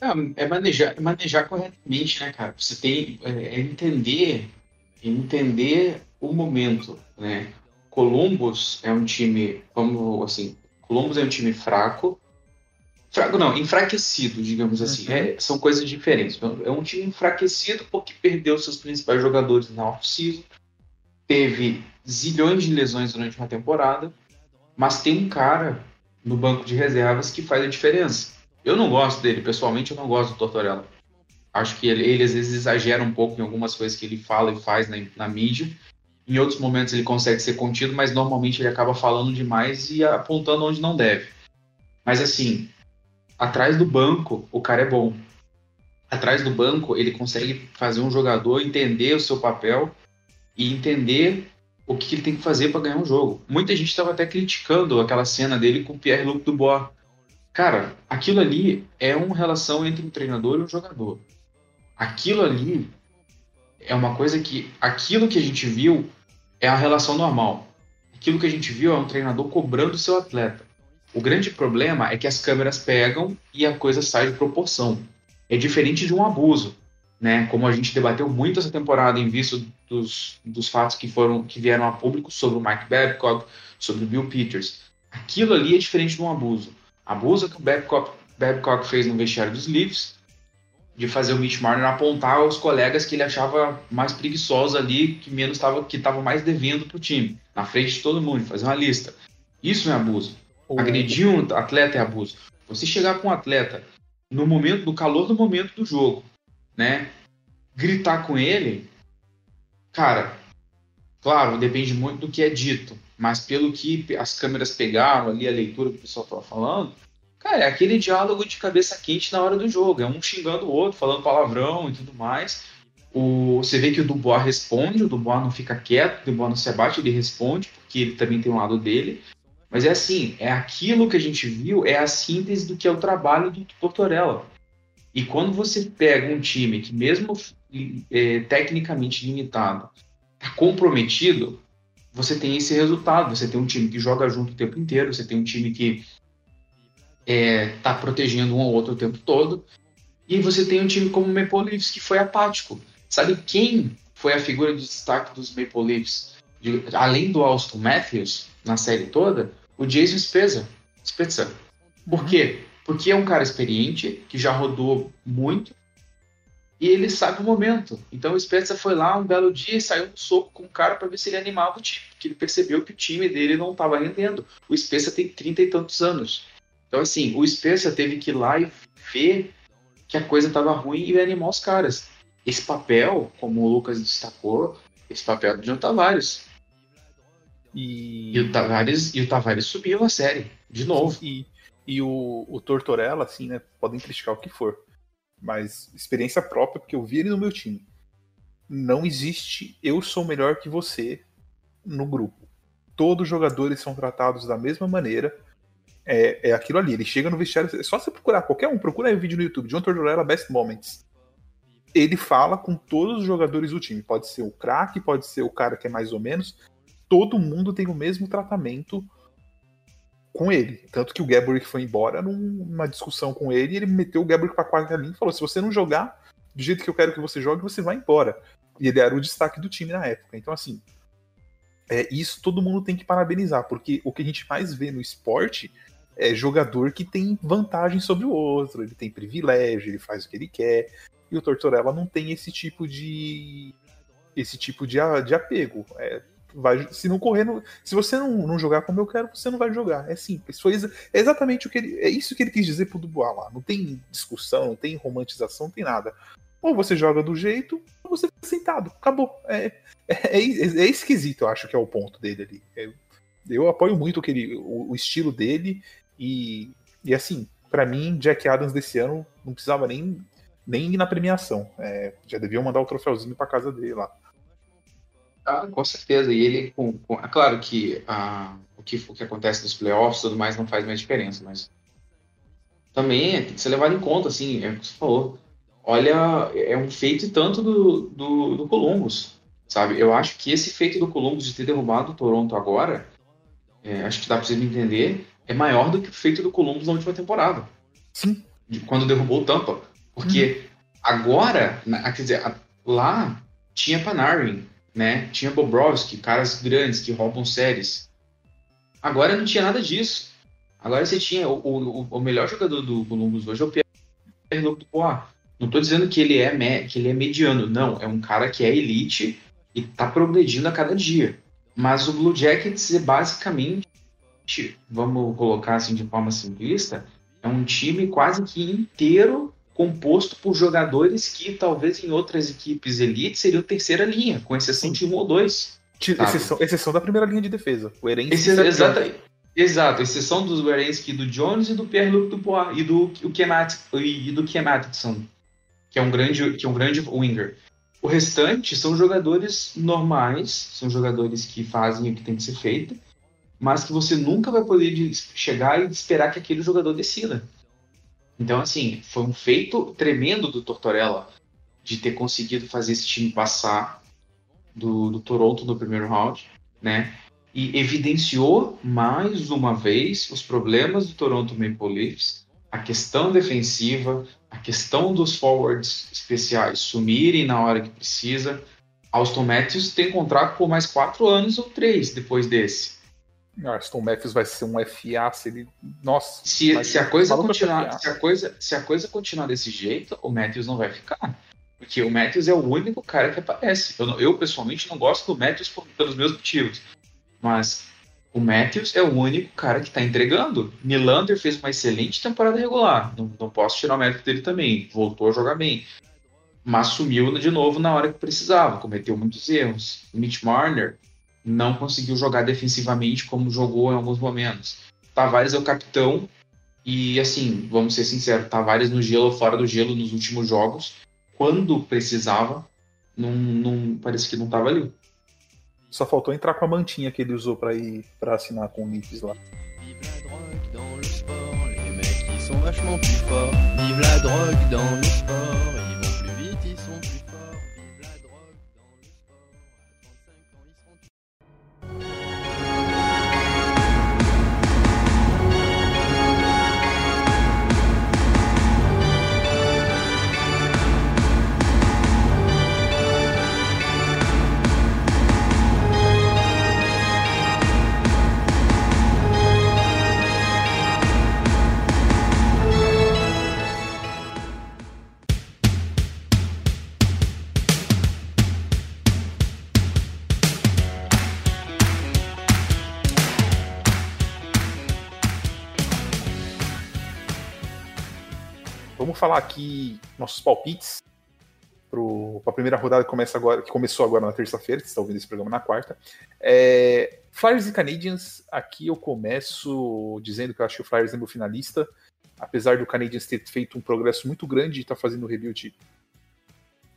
É, é manejar, é manejar corretamente, né, cara? Você tem é, é entender, entender o momento, né? Columbus é um time, vamos assim, Columbus é um time fraco, fraco não, enfraquecido, digamos assim. Uhum. É, são coisas diferentes. É um time enfraquecido porque perdeu seus principais jogadores na off-season, teve zilhões de lesões durante uma temporada, mas tem um cara no banco de reservas que faz a diferença. Eu não gosto dele, pessoalmente, eu não gosto do Tortorella. Acho que ele, ele às vezes exagera um pouco em algumas coisas que ele fala e faz na, na mídia em outros momentos ele consegue ser contido, mas normalmente ele acaba falando demais e apontando onde não deve. Mas assim, atrás do banco, o cara é bom. Atrás do banco, ele consegue fazer um jogador entender o seu papel e entender o que ele tem que fazer para ganhar um jogo. Muita gente estava até criticando aquela cena dele com o Pierre-Luc Dubois. Cara, aquilo ali é uma relação entre um treinador e um jogador. Aquilo ali é uma coisa que aquilo que a gente viu é a relação normal. Aquilo que a gente viu é um treinador cobrando seu atleta. O grande problema é que as câmeras pegam e a coisa sai de proporção. É diferente de um abuso, né? Como a gente debateu muito essa temporada em vista dos, dos fatos que foram que vieram a público sobre o Mike Babcock, sobre o Bill Peters. Aquilo ali é diferente de um abuso. Abuso que o Babcock, Babcock fez no vestiário dos Leafs de fazer o Mitch Marner apontar os colegas que ele achava mais preguiçosos ali, que menos tava, que estavam mais devendo para o time, na frente de todo mundo, fazer uma lista. Isso é abuso. Agredir um atleta é abuso. Você chegar com um atleta no momento, no calor do momento do jogo, né? Gritar com ele, cara, claro, depende muito do que é dito, mas pelo que as câmeras pegaram ali, a leitura que o pessoal estava falando, Cara, é aquele diálogo de cabeça quente na hora do jogo. É um xingando o outro, falando palavrão e tudo mais. O, você vê que o Dubois responde, o Dubois não fica quieto, o Dubois não se abate, ele responde, porque ele também tem um lado dele. Mas é assim, é aquilo que a gente viu, é a síntese do que é o trabalho do Tortorella. E quando você pega um time que, mesmo é, tecnicamente limitado, está comprometido, você tem esse resultado. Você tem um time que joga junto o tempo inteiro, você tem um time que está é, tá protegendo um ao outro o tempo todo, e você tem um time como o Maple Leafs que foi apático. Sabe quem foi a figura de destaque dos Maple Leafs? De, além do Austin Matthews na série toda, o Jason Spezza. Spezza. Por quê? Porque é um cara experiente, que já rodou muito, e ele sabe o momento. Então o Spezza foi lá um belo dia e saiu no soco com o cara para ver se ele animava o time, porque ele percebeu que o time dele não estava rendendo. O Spezza tem trinta e tantos anos. Então, assim, o Spezza teve que ir lá e ver que a coisa estava ruim e animar os caras. Esse papel, como o Lucas destacou, esse papel do John Tavares. E... e, o Tavares e o Tavares subiu a série, de novo. E, e o, o Tortorella, assim, né? Podem criticar o que for. Mas experiência própria, porque eu vi ele no meu time. Não existe eu sou melhor que você no grupo. Todos os jogadores são tratados da mesma maneira. É, é aquilo ali. Ele chega no vestiário. É só você procurar, qualquer um, procura aí um vídeo no YouTube. John Tortorella Best Moments. Ele fala com todos os jogadores do time. Pode ser o craque, pode ser o cara que é mais ou menos todo mundo tem o mesmo tratamento com ele. Tanto que o Gabrick foi embora numa discussão com ele e ele meteu o Gabrick pra quarta linha e falou: se você não jogar do jeito que eu quero que você jogue, você vai embora. E ele era o destaque do time na época. Então, assim, é, isso todo mundo tem que parabenizar, porque o que a gente mais vê no esporte é jogador que tem vantagem sobre o outro, ele tem privilégio, ele faz o que ele quer. E o Tortorella não tem esse tipo de esse tipo de, de apego. É, vai, se não correr, no, se você não, não jogar como eu quero, você não vai jogar. É simples. Foi é exatamente o que ele, é isso que ele quis dizer pro Dubois lá. Não tem discussão, não tem romantização, não tem nada. Ou você joga do jeito, ou você fica sentado. Acabou. É, é, é, é esquisito, eu acho que é o ponto dele ali. É, eu apoio muito que ele, o, o estilo dele e, e assim, para mim, Jack Adams desse ano não precisava nem, nem ir na premiação. É, já deviam mandar o troféuzinho para casa dele lá. Ah, com certeza. E ele, com, com, é claro que ah, o, que o que acontece nos playoffs e tudo mais não faz mais diferença, mas também tem que ser levado em conta, assim, é o que você falou. Olha, é um feito tanto do, do, do Columbus, sabe? Eu acho que esse feito do Columbus de ter derrubado o Toronto agora, é, acho que dá pra você entender, é maior do que o feito do Columbus na última temporada. Sim. De, quando derrubou o Tampa. Porque hum. agora, quer dizer, lá tinha Panarin, né? Tinha Bobrovski, caras grandes que roubam séries. Agora não tinha nada disso. Agora você tinha o, o, o melhor jogador do Columbus hoje é o Dubois. Não estou dizendo que ele é que ele é mediano, não. É um cara que é elite e está progredindo a cada dia. Mas o Blue Jackets é basicamente, vamos colocar assim de forma simplista, é um time quase que inteiro composto por jogadores que talvez em outras equipes elite seriam terceira linha, com exceção de um ou dois. Exceção, exceção, da primeira linha de defesa. O Erenski Esse, exata, exato, exceção do Erenski, do Jones e do Pierre-Luc Dubois e do, o Kemat, e do Ken Atkinson, que é um grande, que é um grande winger. O restante são jogadores normais, são jogadores que fazem o que tem que ser feito, mas que você nunca vai poder chegar e esperar que aquele jogador decida. Então, assim, foi um feito tremendo do Tortorella de ter conseguido fazer esse time passar do, do Toronto no primeiro round, né? E evidenciou mais uma vez os problemas do Toronto Maple Leafs, a questão defensiva, a questão dos forwards especiais sumirem na hora que precisa. Austin Matthews tem contrato por mais quatro anos ou três depois desse. Aston Matthews vai ser um FA se ele. Nossa. Se, se a coisa continuar, se a coisa, se a coisa continuar desse jeito, o Matthews não vai ficar. Porque o Matthews é o único cara que aparece. Eu, eu pessoalmente não gosto do Matthews por, pelos meus motivos. Mas o Matthews é o único cara que está entregando. Nylander fez uma excelente temporada regular. Não, não posso tirar o mérito dele também. Voltou a jogar bem. Mas sumiu de novo na hora que precisava. Cometeu muitos erros. Mitch Marner não conseguiu jogar defensivamente como jogou em alguns momentos. Tavares é o capitão e, assim, vamos ser sinceros, Tavares no gelo ou fora do gelo nos últimos jogos, quando precisava, não, não parece que não estava ali. Só faltou entrar com a mantinha que ele usou pra ir para assinar com o Memphis lá. Vive la drogue dans le sport, falar aqui nossos palpites para a primeira rodada que, começa agora, que começou agora na terça-feira, que você está ouvindo esse programa na quarta. É, Flyers e Canadiens, aqui eu começo dizendo que eu acho que o Flyers é meu finalista, apesar do Canadiens ter feito um progresso muito grande e estar tá fazendo o rebuild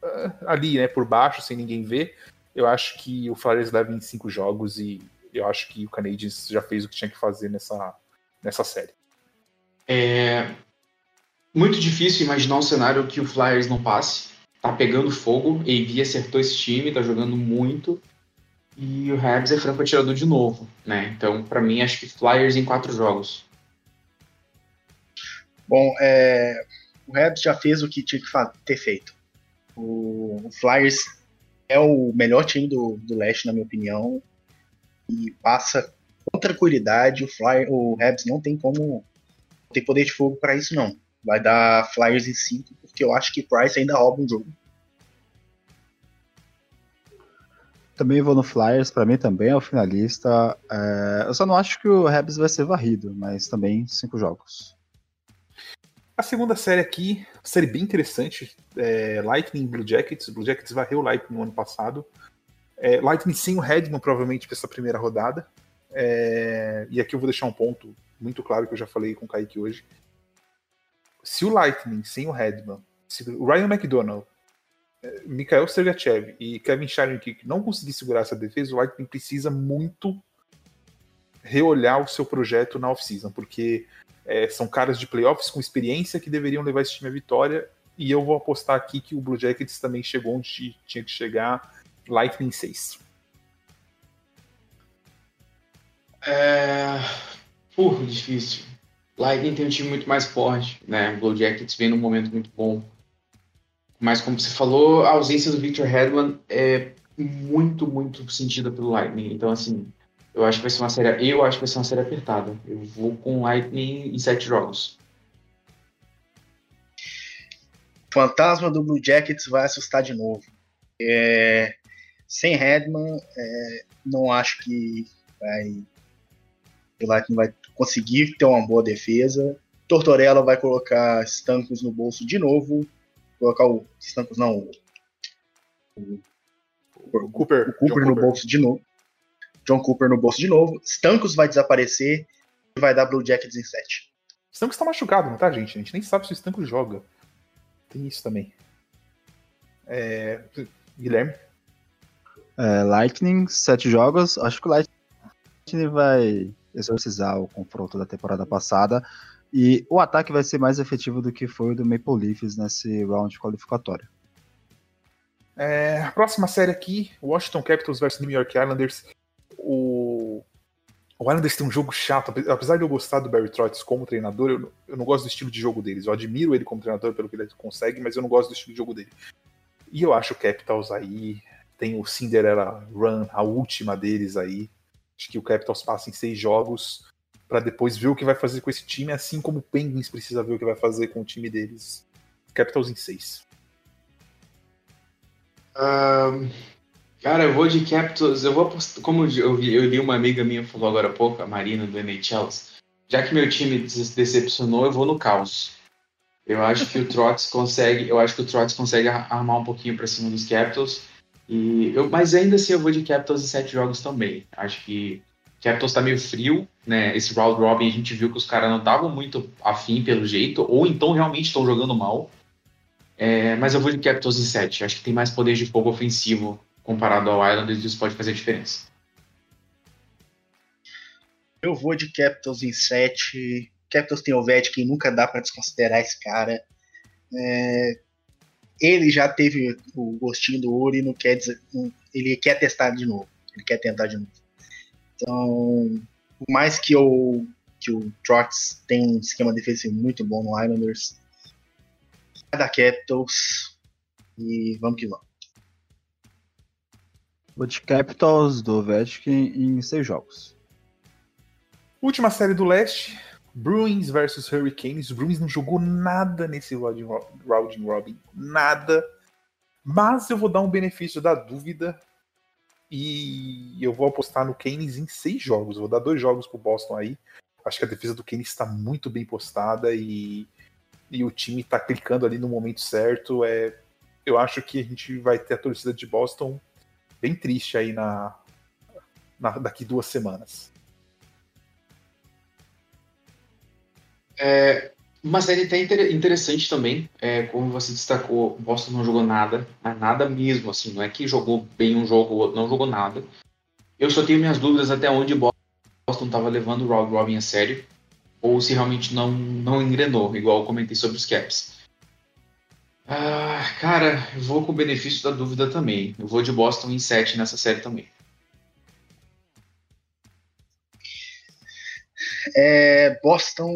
uh, ali, né, por baixo, sem ninguém ver. Eu acho que o Flyers leva em cinco jogos e eu acho que o Canadiens já fez o que tinha que fazer nessa, nessa série. É muito difícil imaginar um cenário que o Flyers não passe. Tá pegando fogo, AV acertou esse time, tá jogando muito. E o Habs é franco atirador de novo, né? Então, para mim, acho que Flyers em quatro jogos. Bom, é, o Habs já fez o que tinha que ter feito. O, o Flyers é o melhor time do, do leste, na minha opinião, e passa com tranquilidade. O, Flyer, o Habs não tem como. Não tem poder de fogo para isso, não. Vai dar Flyers em 5, porque eu acho que Price ainda rouba um jogo. Também vou no Flyers, para mim também é o finalista. É, eu só não acho que o Habs vai ser varrido, mas também cinco jogos. A segunda série aqui, série bem interessante, é Lightning Blue Jackets. Blue Jackets varreu o Lightning no ano passado. É, Lightning sem o Redman, provavelmente, para essa primeira rodada. É, e aqui eu vou deixar um ponto muito claro que eu já falei com o Kaique hoje. Se o Lightning sem o Redman, se o Ryan McDonald, Mikhail Sergachev e Kevin Shattenkirk não conseguir segurar essa defesa, o Lightning precisa muito reolhar o seu projeto na off-season, porque é, são caras de playoffs com experiência que deveriam levar esse time à vitória. E eu vou apostar aqui que o Blue Jackets também chegou onde tinha que chegar, Lightning 6. É. Porra, difícil. Lightning tem um time muito mais forte, né? Blue Jackets vem num momento muito bom. Mas como você falou, a ausência do Victor Hedman é muito, muito sentida pelo Lightning. Então, assim, eu acho que vai ser uma série. Eu acho que vai ser uma série apertada. Eu vou com Lightning em sete jogos. Fantasma do Blue Jackets vai assustar de novo. É, sem Redman, é, não acho que vai, o Lightning vai conseguir ter uma boa defesa. Tortorella vai colocar Stancos no bolso de novo. Colocar o Stancos não, o, o, o Cooper, o Cooper no Cooper. bolso de novo. John Cooper no bolso de novo. Stancos vai desaparecer e vai dar Blue Jackets em 7. Stancos tá machucado, não tá, gente? A gente nem sabe se o Stancos joga. Tem isso também. É... Guilherme? É, Lightning, sete jogos. Acho que o Lightning vai exorcizar o confronto da temporada passada. E o ataque vai ser mais efetivo do que foi o do Maple Leafs nesse round qualificatório. É, a próxima série aqui, Washington Capitals versus New York Islanders. O, o Islanders tem um jogo chato, apesar de eu gostar do Barry Trotz como treinador, eu, eu não gosto do estilo de jogo deles. Eu admiro ele como treinador pelo que ele consegue, mas eu não gosto do estilo de jogo dele. E eu acho o Capitals aí, tem o Cinderella Run, a última deles aí. Acho que o Capitals passa em seis jogos para depois ver o que vai fazer com esse time, assim como o Penguins precisa ver o que vai fazer com o time deles. Capitals em seis. Um, cara, eu vou de Capitals. Eu vou apostar, como eu, eu li uma amiga minha falou agora há pouco, a Marina do NHL. Já que meu time decepcionou, eu vou no caos. Eu acho que o Trotz consegue, eu acho que o Trotz consegue armar um pouquinho para cima dos Capitals. E eu, mas ainda assim eu vou de Capitals em sete jogos também. Acho que Capitals tá meio frio, né? Esse round robin a gente viu que os caras não estavam muito afim pelo jeito, ou então realmente estão jogando mal. É, mas eu vou de Capitals em 7. Acho que tem mais poder de fogo ofensivo comparado ao Islanders, isso pode fazer diferença. Eu vou de Capitals em 7. Capitals tem o Vetkin, nunca dá pra desconsiderar esse cara. É, ele já teve o gostinho do ouro e não quer dizer, ele quer testar de novo. Ele quer tentar de novo. Então, por mais que, eu, que o Trots tem um esquema defensivo muito bom no Islanders, vai da Capitals e vamos que vamos. Vou de Capitals do Ovechkin em seis jogos. Última série do leste, Bruins versus Hurricanes. O Bruins não jogou nada nesse round robin, nada. Mas eu vou dar um benefício da dúvida e eu vou apostar no Canes em seis jogos. Vou dar dois jogos pro Boston aí. Acho que a defesa do Canes está muito bem postada e, e o time está clicando ali no momento certo. É, eu acho que a gente vai ter a torcida de Boston bem triste aí na, na- daqui duas semanas. Uma série até inter- interessante também, é, como você destacou, Boston não jogou nada, nada mesmo, assim, não é que jogou bem um jogo, outro não jogou nada. Eu só tenho minhas dúvidas até onde Boston estava levando o round robin a sério, ou se realmente não, não engrenou, igual eu comentei sobre os Caps. Ah, cara, eu vou com o benefício da dúvida também. Eu vou de Boston em 7 nessa série também. É, Boston,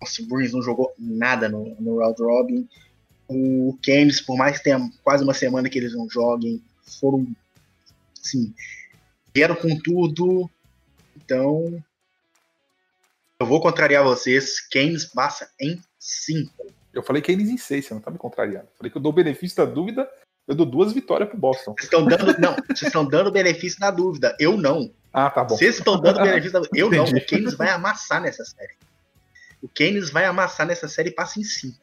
o Bruins não jogou nada no, no round robin. O Canes, por mais que tenha quase uma semana que eles não joguem, foram, assim, vieram com tudo. Então, eu vou contrariar vocês. Canes passa em 5. Eu falei Canes em 6, você não tá me contrariando. Falei que eu dou o benefício da dúvida, eu dou duas vitórias pro Boston. Vocês estão dando, não, vocês estão dando benefício na dúvida. Eu não. Ah, tá bom. Vocês estão dando benefício da dúvida. Eu não. Entendi. O Canes vai amassar nessa série. O Canes vai amassar nessa série e passa em 5.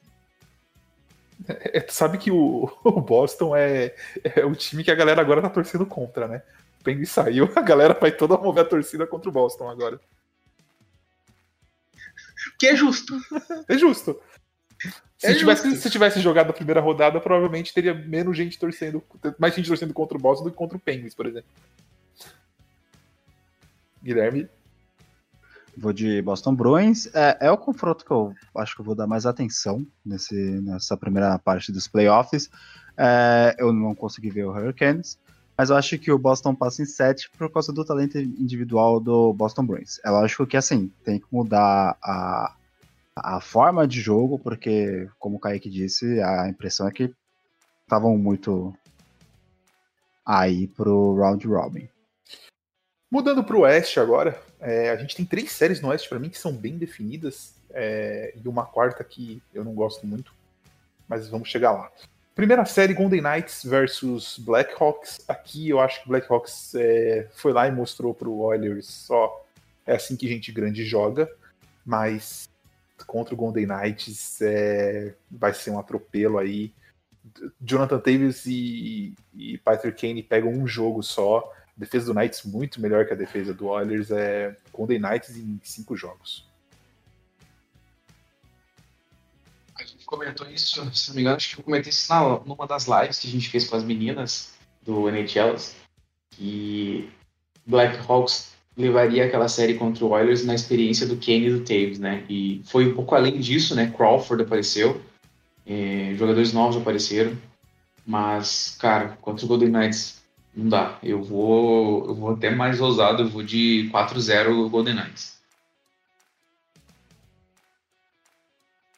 É, tu sabe que o, o Boston é, é o time que a galera agora tá torcendo contra, né? O Penguin saiu, a galera vai toda mover a torcida contra o Boston agora. Que é justo. É justo. Se, É tivesse, justo. se tivesse jogado a primeira rodada, provavelmente teria menos gente torcendo, mais gente torcendo contra o Boston do que contra o Penguins, por exemplo. Guilherme, Vou de Boston Bruins. É, é o confronto que eu acho que eu vou dar mais atenção nesse, nessa primeira parte dos playoffs. É, eu não consegui ver o Hurricanes, mas eu acho que o Boston passa em 7 por causa do talento individual do Boston Bruins. É lógico que, assim, tem que mudar a, a forma de jogo, porque, como o Kaique disse, a impressão é que estavam muito aí pro round robin. Mudando para o Oeste agora, é, a gente tem três séries no Oeste para mim que são bem definidas é, e uma quarta que eu não gosto muito, mas vamos chegar lá. Primeira série Golden Knights versus Blackhawks. Aqui eu acho que Blackhawks é, foi lá e mostrou para o Oilers só é assim que gente grande joga, mas contra o Golden Knights é, vai ser um atropelo aí. Jonathan Davis e, e Patrick Kane pegam um jogo só. A defesa do Knights muito melhor que a defesa do Oilers. É Golden Knights em cinco jogos. A gente comentou isso, se não me engano, acho que eu comentei isso na, numa das lives que a gente fez com as meninas do NHLs, que Blackhawks levaria aquela série contra o Oilers na experiência do Kane e do Taves, né? E foi um pouco além disso, né? Crawford apareceu, eh, jogadores novos apareceram, mas, cara, contra o Golden Knights não dá. Eu vou, eu vou até mais ousado, eu vou de 4-0 Golden Knights.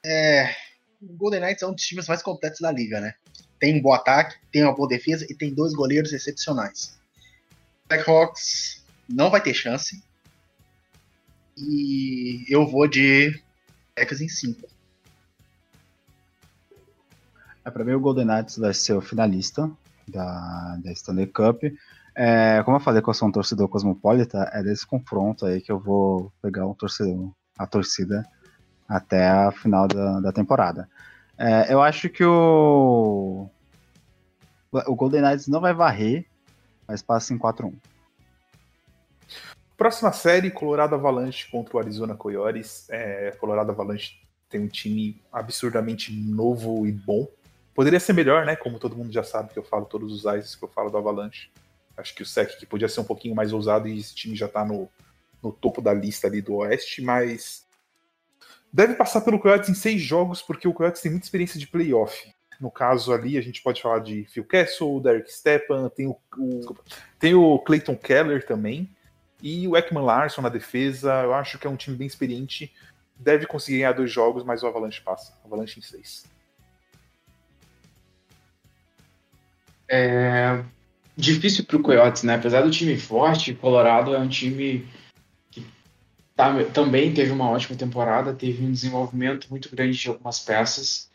É, o Golden Knights é um dos times mais completos da liga, né? Tem um bom ataque, tem uma boa defesa e tem dois goleiros excepcionais. Blackhawks não vai ter chance. E eu vou de Packers em 5. É, para mim, o Golden Knights vai ser o finalista da, da Stanley Cup. É, como eu falei que eu sou um torcedor cosmopolita, é desse confronto aí que eu vou pegar um torcedor, a torcida até a final da, da temporada. É, eu acho que o, o Golden Knights não vai varrer, mas passa em 4-1. Próxima série, Colorado Avalanche contra o Arizona Coyotes. É, Colorado Avalanche tem um time absurdamente novo e bom. Poderia ser melhor, né? Como todo mundo já sabe que eu falo todos os ices que eu falo do Avalanche. Acho que o SEC que podia ser um pouquinho mais ousado e esse time já tá no, no topo da lista ali do Oeste, mas deve passar pelo Coyotes em seis jogos, porque o Coyotes tem muita experiência de playoff. No caso ali, a gente pode falar de Phil Kessel, Derek Stepan, tem o, o, tem o Clayton Keller também, e o Ekman Larson na defesa. Eu acho que é um time bem experiente. Deve conseguir ganhar dois jogos, mas o Avalanche passa. Avalanche em seis. É difícil pro Coyotes, né? Apesar do time forte, Colorado é um time que tá, também teve uma ótima temporada, teve um desenvolvimento muito grande de algumas peças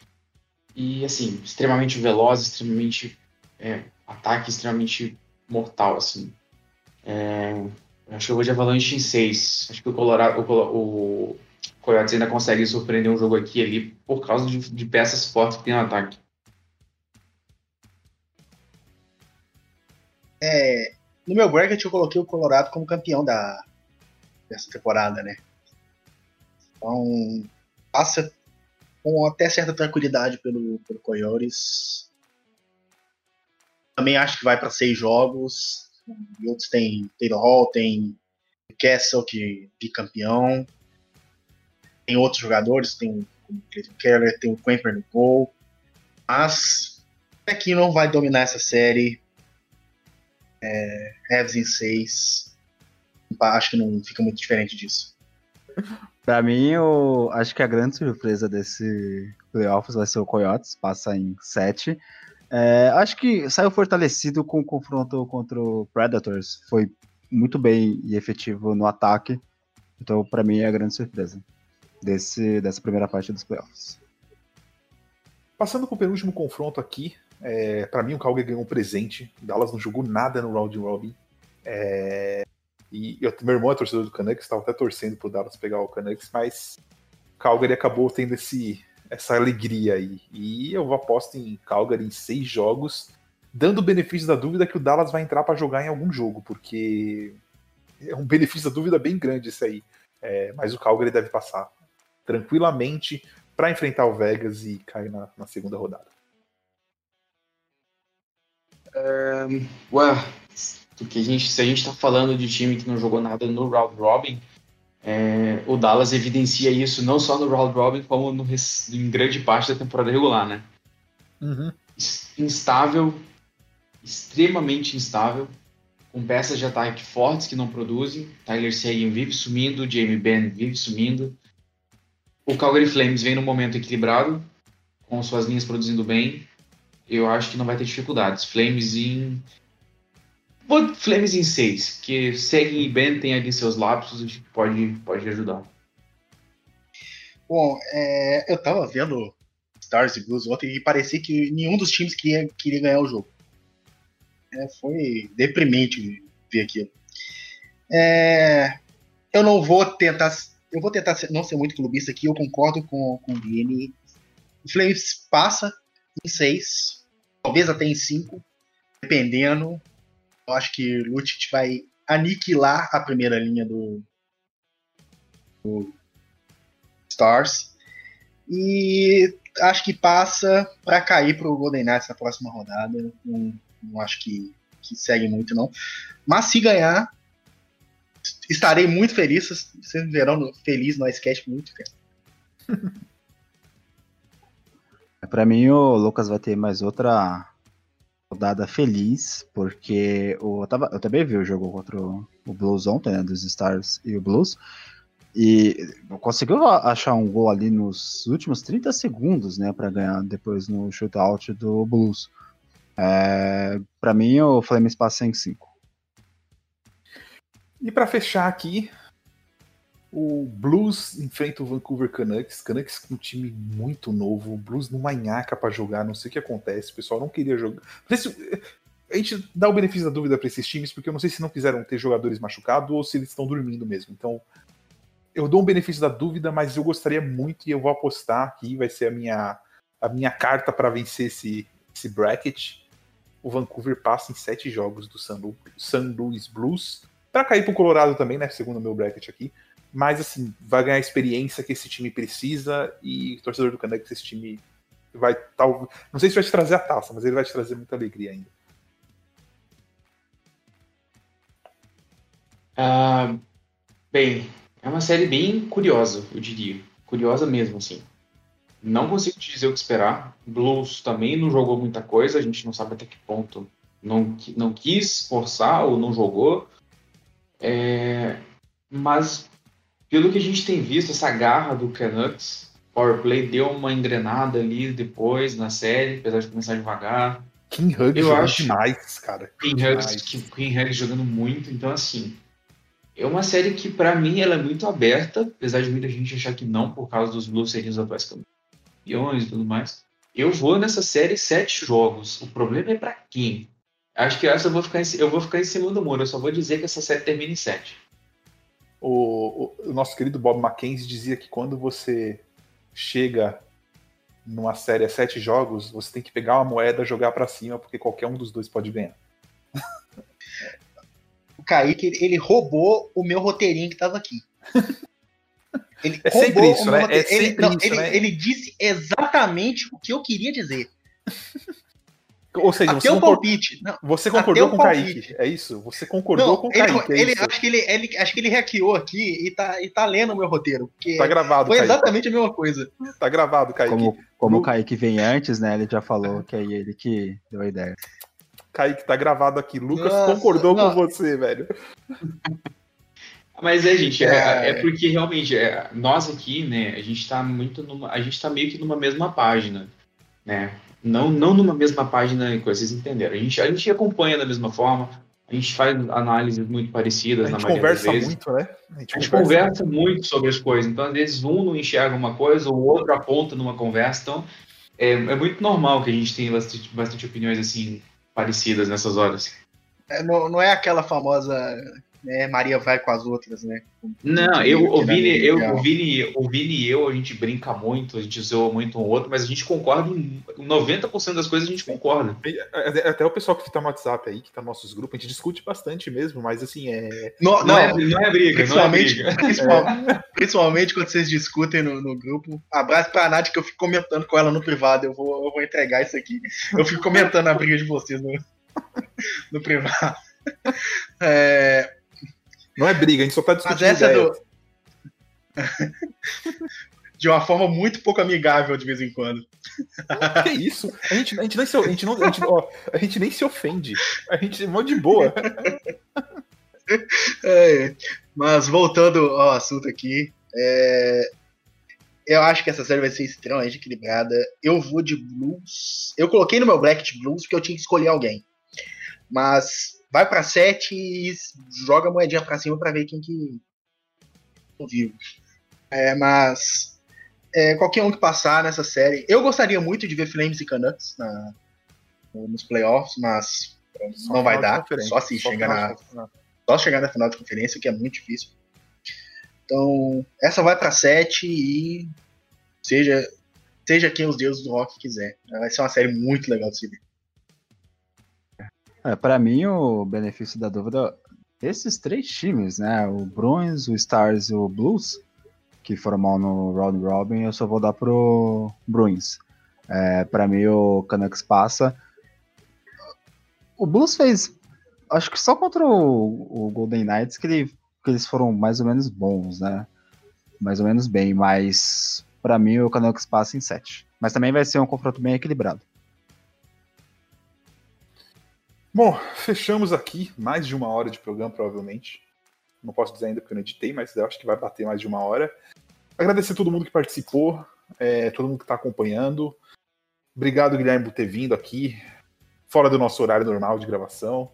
e assim extremamente veloz, extremamente é, ataque extremamente mortal, assim. É, acho que eu vou de Avalanche em 6. Acho que o Colorado, o, o Coyotes ainda consegue surpreender um jogo aqui e ali por causa de, de peças fortes que tem no ataque. É, no meu bracket eu coloquei o Colorado como campeão da, dessa temporada, né? Então, passa com até certa tranquilidade pelo, pelo Coyotes. Também acho que vai para seis jogos. E outros tem Taylor Hall, tem Castle, que é bicampeão. Tem outros jogadores, tem o Clayton Keller, tem o Quimper no gol. Mas aqui não vai dominar essa série. É, Revs em 6. Acho que não fica muito diferente disso. Pra mim, eu acho que a grande surpresa desse playoffs vai ser o Coyotes, passa em 7. É, acho que saiu fortalecido com o confronto contra o Predators. Foi muito bem e efetivo no ataque. Então, para mim, é a grande surpresa desse, dessa primeira parte dos playoffs. Passando para o penúltimo confronto aqui, é, para mim o Calgary ganhou um presente. O Dallas não jogou nada no round robin. É, e eu, meu irmão é torcedor do Canucks, estava até torcendo pro Dallas pegar o Canucks, mas Calgary acabou tendo esse, essa alegria aí. E eu aposto em Calgary em seis jogos, dando o benefício da dúvida que o Dallas vai entrar para jogar em algum jogo, porque é um benefício da dúvida bem grande isso aí. É, mas o Calgary deve passar tranquilamente para enfrentar o Vegas e cair na, na segunda rodada. Ué, porque a gente, se a gente está falando de time que não jogou nada no round robin, é, o Dallas evidencia isso não só no round robin, como no, em grande parte da temporada regular, né? Uhum. Instável, extremamente instável, com peças de ataque fortes que não produzem. Tyler Seguin vive sumindo, Jamie Benn vive sumindo. O Calgary Flames vem num momento equilibrado, com suas linhas produzindo bem. Eu acho que não vai ter dificuldades. Flames em. Flames em 6, que Seguin e Ben tem ali seus lapsos, pode, pode ajudar. Bom, é, eu tava vendo Stars e Blues ontem e parecia que nenhum dos times queria, queria ganhar o jogo. É, foi deprimente ver aquilo. É, eu não vou tentar. Eu vou tentar não ser muito clubista aqui, eu concordo com, com o Vini. O Flames passa em 6, talvez até em 5, dependendo. Eu acho que o Lucic vai aniquilar a primeira linha do, do Stars. E acho que passa para cair para o Golden Knights na próxima rodada. Não, não acho que, que segue muito, não. Mas se ganhar, estarei muito feliz. Vocês verão feliz no Icecast muito, cara. Pra mim, o Lucas vai ter mais outra rodada feliz, porque eu, tava, eu também vi o jogo contra o, o Blues ontem, né, dos Stars e o Blues, e conseguiu achar um gol ali nos últimos 30 segundos, né, para ganhar depois no shootout do Blues. É, para mim, o Flames passa em 5. E para fechar aqui, o Blues enfrenta o Vancouver Canucks. Canucks com um time muito novo. O Blues numa nhaca para jogar, não sei o que acontece. O pessoal não queria jogar. A gente dá o benefício da dúvida para esses times, porque eu não sei se não quiseram ter jogadores machucados ou se eles estão dormindo mesmo. Então, eu dou um benefício da dúvida, mas eu gostaria muito e eu vou apostar aqui. Vai ser a minha, a minha carta para vencer esse, esse bracket. O Vancouver passa em sete jogos do San Luis Blues. Para cair pro Colorado também, né? Segundo o meu bracket aqui mas assim, vai ganhar a experiência que esse time precisa e torcedor do Canucks, esse time vai tal, não sei se vai te trazer a taça, mas ele vai te trazer muita alegria ainda. Ah, bem, é uma série bem curiosa, eu diria. Curiosa mesmo, assim. Não consigo te dizer o que esperar. Blues também não jogou muita coisa, a gente não sabe até que ponto não, não quis forçar ou não jogou. É, mas, pelo que a gente tem visto, essa garra do Canucks, Powerplay deu uma engrenada ali depois na série, apesar de começar devagar. King Hug Eu acho- demais, cara. Hughes, que- Queen Hughes jogando muito, então assim. É uma série que, pra mim, ela é muito aberta, apesar de muita gente achar que não, por causa dos Blues serem os atuais campeões e tudo mais. Eu vou nessa série sete jogos. O problema é pra quem? Acho que essa eu vou ficar em, eu vou ficar em cima do muro. Eu só vou dizer que essa série termina em sete. O, o- o nosso querido Bob Mackenzie dizia que quando você chega numa série a sete jogos, você tem que pegar uma moeda, jogar pra cima, porque qualquer um dos dois pode ganhar. O Kaique, ele, roubou o meu roteirinho que tava aqui. Ele É sempre isso, o meu né? É ele, sempre não, isso, ele, né? ele disse exatamente o que eu queria dizer. Ou seja, você, Até concor- palpite. Não, você até concordou com o. Kaique. É isso? Você concordou não, com o ele, Kaique. é ele- acho, que ele, ele- acho que ele hackeou aqui e tá, e tá lendo o meu roteiro. Tá gravado, foi Kaique. exatamente a mesma coisa. Tá gravado, Kaique. Como, como Lu- o Kaique vem antes, né? Ele já falou que é ele que deu a ideia. Kaique, tá gravado aqui. Lucas Nossa, concordou não. com você, velho. Mas é, gente, é, É. é porque realmente é, nós aqui, né, a gente tá muito numa. A gente tá meio que numa mesma página, né? Não, não numa mesma página, vocês entenderam. A gente, a gente acompanha da mesma forma, a gente faz análises muito parecidas A na gente maioria das conversa vezes. muito, né? A gente, A gente conversa muito sobre as coisas, então às vezes um não enxerga uma coisa, o outro aponta numa conversa, então é, é muito normal que a gente tenha bastante, bastante opiniões assim parecidas nessas horas. É, não, não é aquela famosa né, Maria vai com as outras, né? Não, eu, o, Vini, eu, legal. o, Vini, o Vini e eu, a gente brinca muito, a gente zoa muito um outro, mas a gente concorda em 90% das coisas a gente concorda. Até o pessoal que tá no WhatsApp aí, que tá nos nossos grupos, a gente discute bastante mesmo, mas assim, é. Não, Não, não, é, não é briga, não é principalmente, briga. principal- principalmente quando vocês discutem no, no grupo. Abraço pra Nath, que eu fico comentando com ela no privado. Eu vou, eu vou entregar isso aqui. Eu fico comentando a briga de vocês no, no privado. É, Não é briga, a gente só tá mas discutindo essa é do. de uma forma muito pouco amigável de vez em quando. Que isso? A gente, a gente nem se, a gente não, a gente, ó, a gente nem se ofende. A gente é mó de boa. É, mas voltando ao assunto aqui, é, eu acho que essa série vai ser extremamente equilibrada. Eu vou de blues. Eu coloquei no meu bracket de blues porque eu tinha que escolher alguém. Mas vai pra 7 e joga a moedinha pra cima pra ver quem que vivo. É, mas é, qualquer um que passar nessa série. Eu gostaria muito de ver Flames e Canucks na- nos playoffs, mas Só não vai dar. Só se chegar na, conferência. só chegar na final de conferência, que é muito difícil. Então, essa vai para 7 e seja seja quem os deuses do rock quiser. Vai ser uma série muito legal de se ver. É, para mim, o benefício da dúvida, esses três times, né? O Bruins, o Stars e o Blues, que foram mal no Round Robin, eu só vou dar pro Bruins. É, para mim, o Canucks passa. O Blues fez, acho que só contra o, o Golden Knights que, ele- que eles foram mais ou menos bons, né? Mais ou menos bem, mas para mim o Canucks passa em 7. Mas também vai ser um confronto bem equilibrado. Bom, fechamos aqui mais de uma hora de programa, provavelmente. Não posso dizer ainda porque eu não editei, mas eu acho que vai bater mais de uma hora. Agradecer a todo mundo que participou, é, todo mundo que está acompanhando. Obrigado, Guilherme, por ter vindo aqui, fora do nosso horário normal de gravação.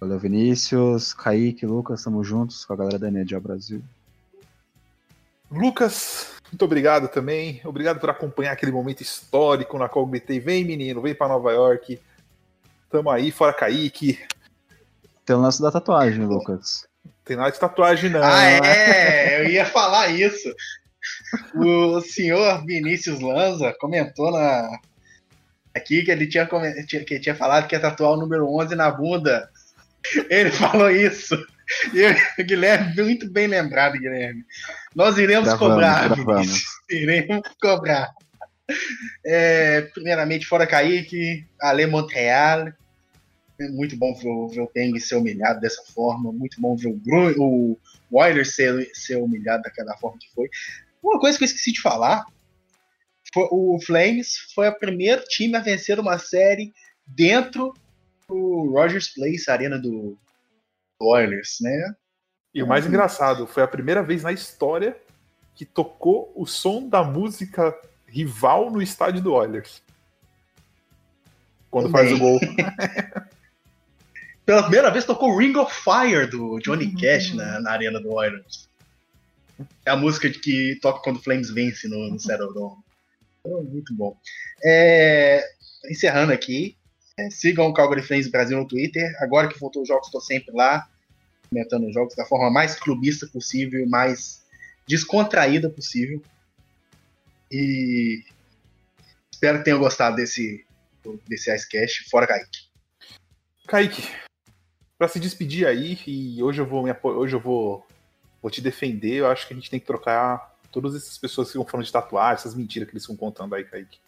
Valeu, Vinícius, Kaique, Lucas, estamos juntos com a galera da Energia Brasil. Lucas, muito obrigado também. Obrigado por acompanhar aquele momento histórico na qual eu gritei: vem, menino, vem para Nova York. Tamo aí, fora Kaique. Tem o lance da tatuagem, Lucas. Tem nada de tatuagem, não. Ah, é! Eu ia falar isso. O senhor Vinícius Lanza comentou na aqui que ele tinha, que ele tinha falado que ia tatuar o número 11 na bunda. Ele falou isso. E eu- Guilherme, muito bem lembrado, Guilherme. Nós iremos Gravamos, cobrar, gravamos. Vinícius. Iremos cobrar. É, primeiramente, fora Kaique, Ale Montreal. É muito bom ver, o- Peng ser humilhado dessa forma. Muito bom ver o, Bruno, o Oilers ser, ser humilhado daquela forma que foi. Uma coisa que eu esqueci de falar: foi, o Flames foi o primeiro time a vencer uma série dentro do Rogers Place, a arena do do Oilers, né? E o mais engraçado, foi a primeira vez na história que tocou o som da música rival no estádio do Oilers. Quando faz o gol. Pela primeira vez tocou Ring of Fire do Johnny Cash na, na arena do Oilers. É a música que toca quando o Flames vence no, no Saddledome. Então, muito bom. É, encerrando aqui, é, sigam o Calgary Flames Brasil no Twitter. Agora que voltou os jogos, estou sempre lá, comentando os jogos da forma mais clubista possível mais descontraída possível. E espero que tenham gostado desse, desse Icecast. Fora Kaique. Kaique, pra se despedir aí, e hoje eu vou me hoje eu vou, vou te defender, eu acho que a gente tem que trocar todas essas pessoas que ficam falando de tatuagem, essas mentiras que eles ficam contando aí, Kaique.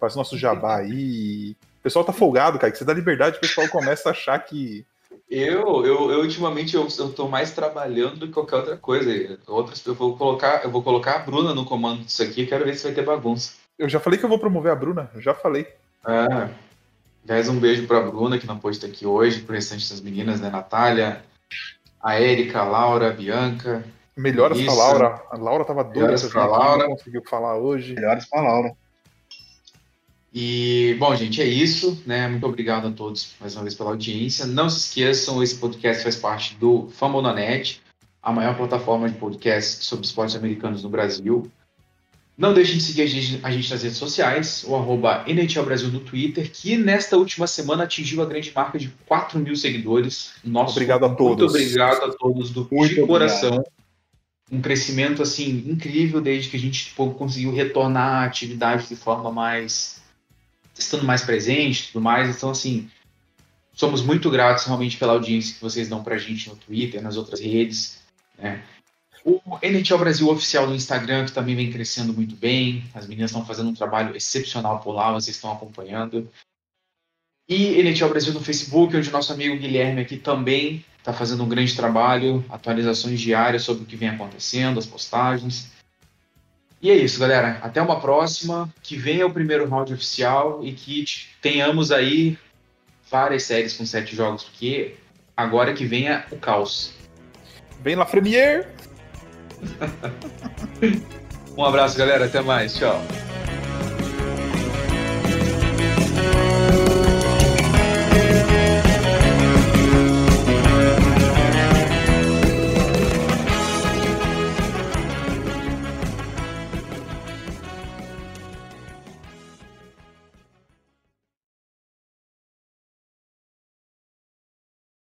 Faz o nosso jabá aí. O pessoal tá folgado, Kaique. Você dá liberdade, o pessoal começa a achar que. Eu, eu, eu ultimamente eu, eu tô mais trabalhando do que qualquer outra coisa. Outras, eu vou colocar, eu vou colocar a Bruna no comando disso aqui, quero ver se vai ter bagunça. Eu já falei que eu vou promover a Bruna, já falei. É. Aliás, um beijo pra Bruna, que não pôde estar aqui hoje, pro restante das meninas, né? Natália, a Érica, a Laura, a Bianca. Melhoras pra Isso. Laura. A Laura tava doida Melhoras vir aqui, Laura. não conseguiu falar hoje. Melhores pra Laura. E, bom, gente, é isso, né? Muito obrigado a todos mais uma vez pela audiência. Não se esqueçam, esse podcast faz parte do Famonanet, a maior plataforma de podcast sobre esportes americanos no Brasil. Não deixem de seguir a gente, a gente nas redes sociais, o arroba NHL Brasil no Twitter, que nesta última semana atingiu a grande marca de 4 mil seguidores. Nosso, Obrigado a Muito todos. obrigado a todos do Muito de coração. Um crescimento assim incrível desde que a gente tipo, conseguiu retornar à atividade de forma mais estando mais presente, e tudo mais. Então assim, somos muito gratos realmente pela audiência que vocês dão pra gente no Twitter, nas outras redes, né? O NHL Brasil oficial no Instagram, que também vem crescendo muito bem. As meninas estão fazendo um trabalho excepcional por lá, vocês estão acompanhando. E NHL Brasil no Facebook, onde nosso amigo Guilherme aqui também está fazendo um grande trabalho, atualizações diárias sobre o que vem acontecendo, as postagens. E é isso, galera. Até uma próxima. Que venha o primeiro round oficial e que tenhamos aí várias séries com sete jogos, porque agora que venha o caos. Vem lá, Premier! Um abraço, galera. Até mais. Tchau.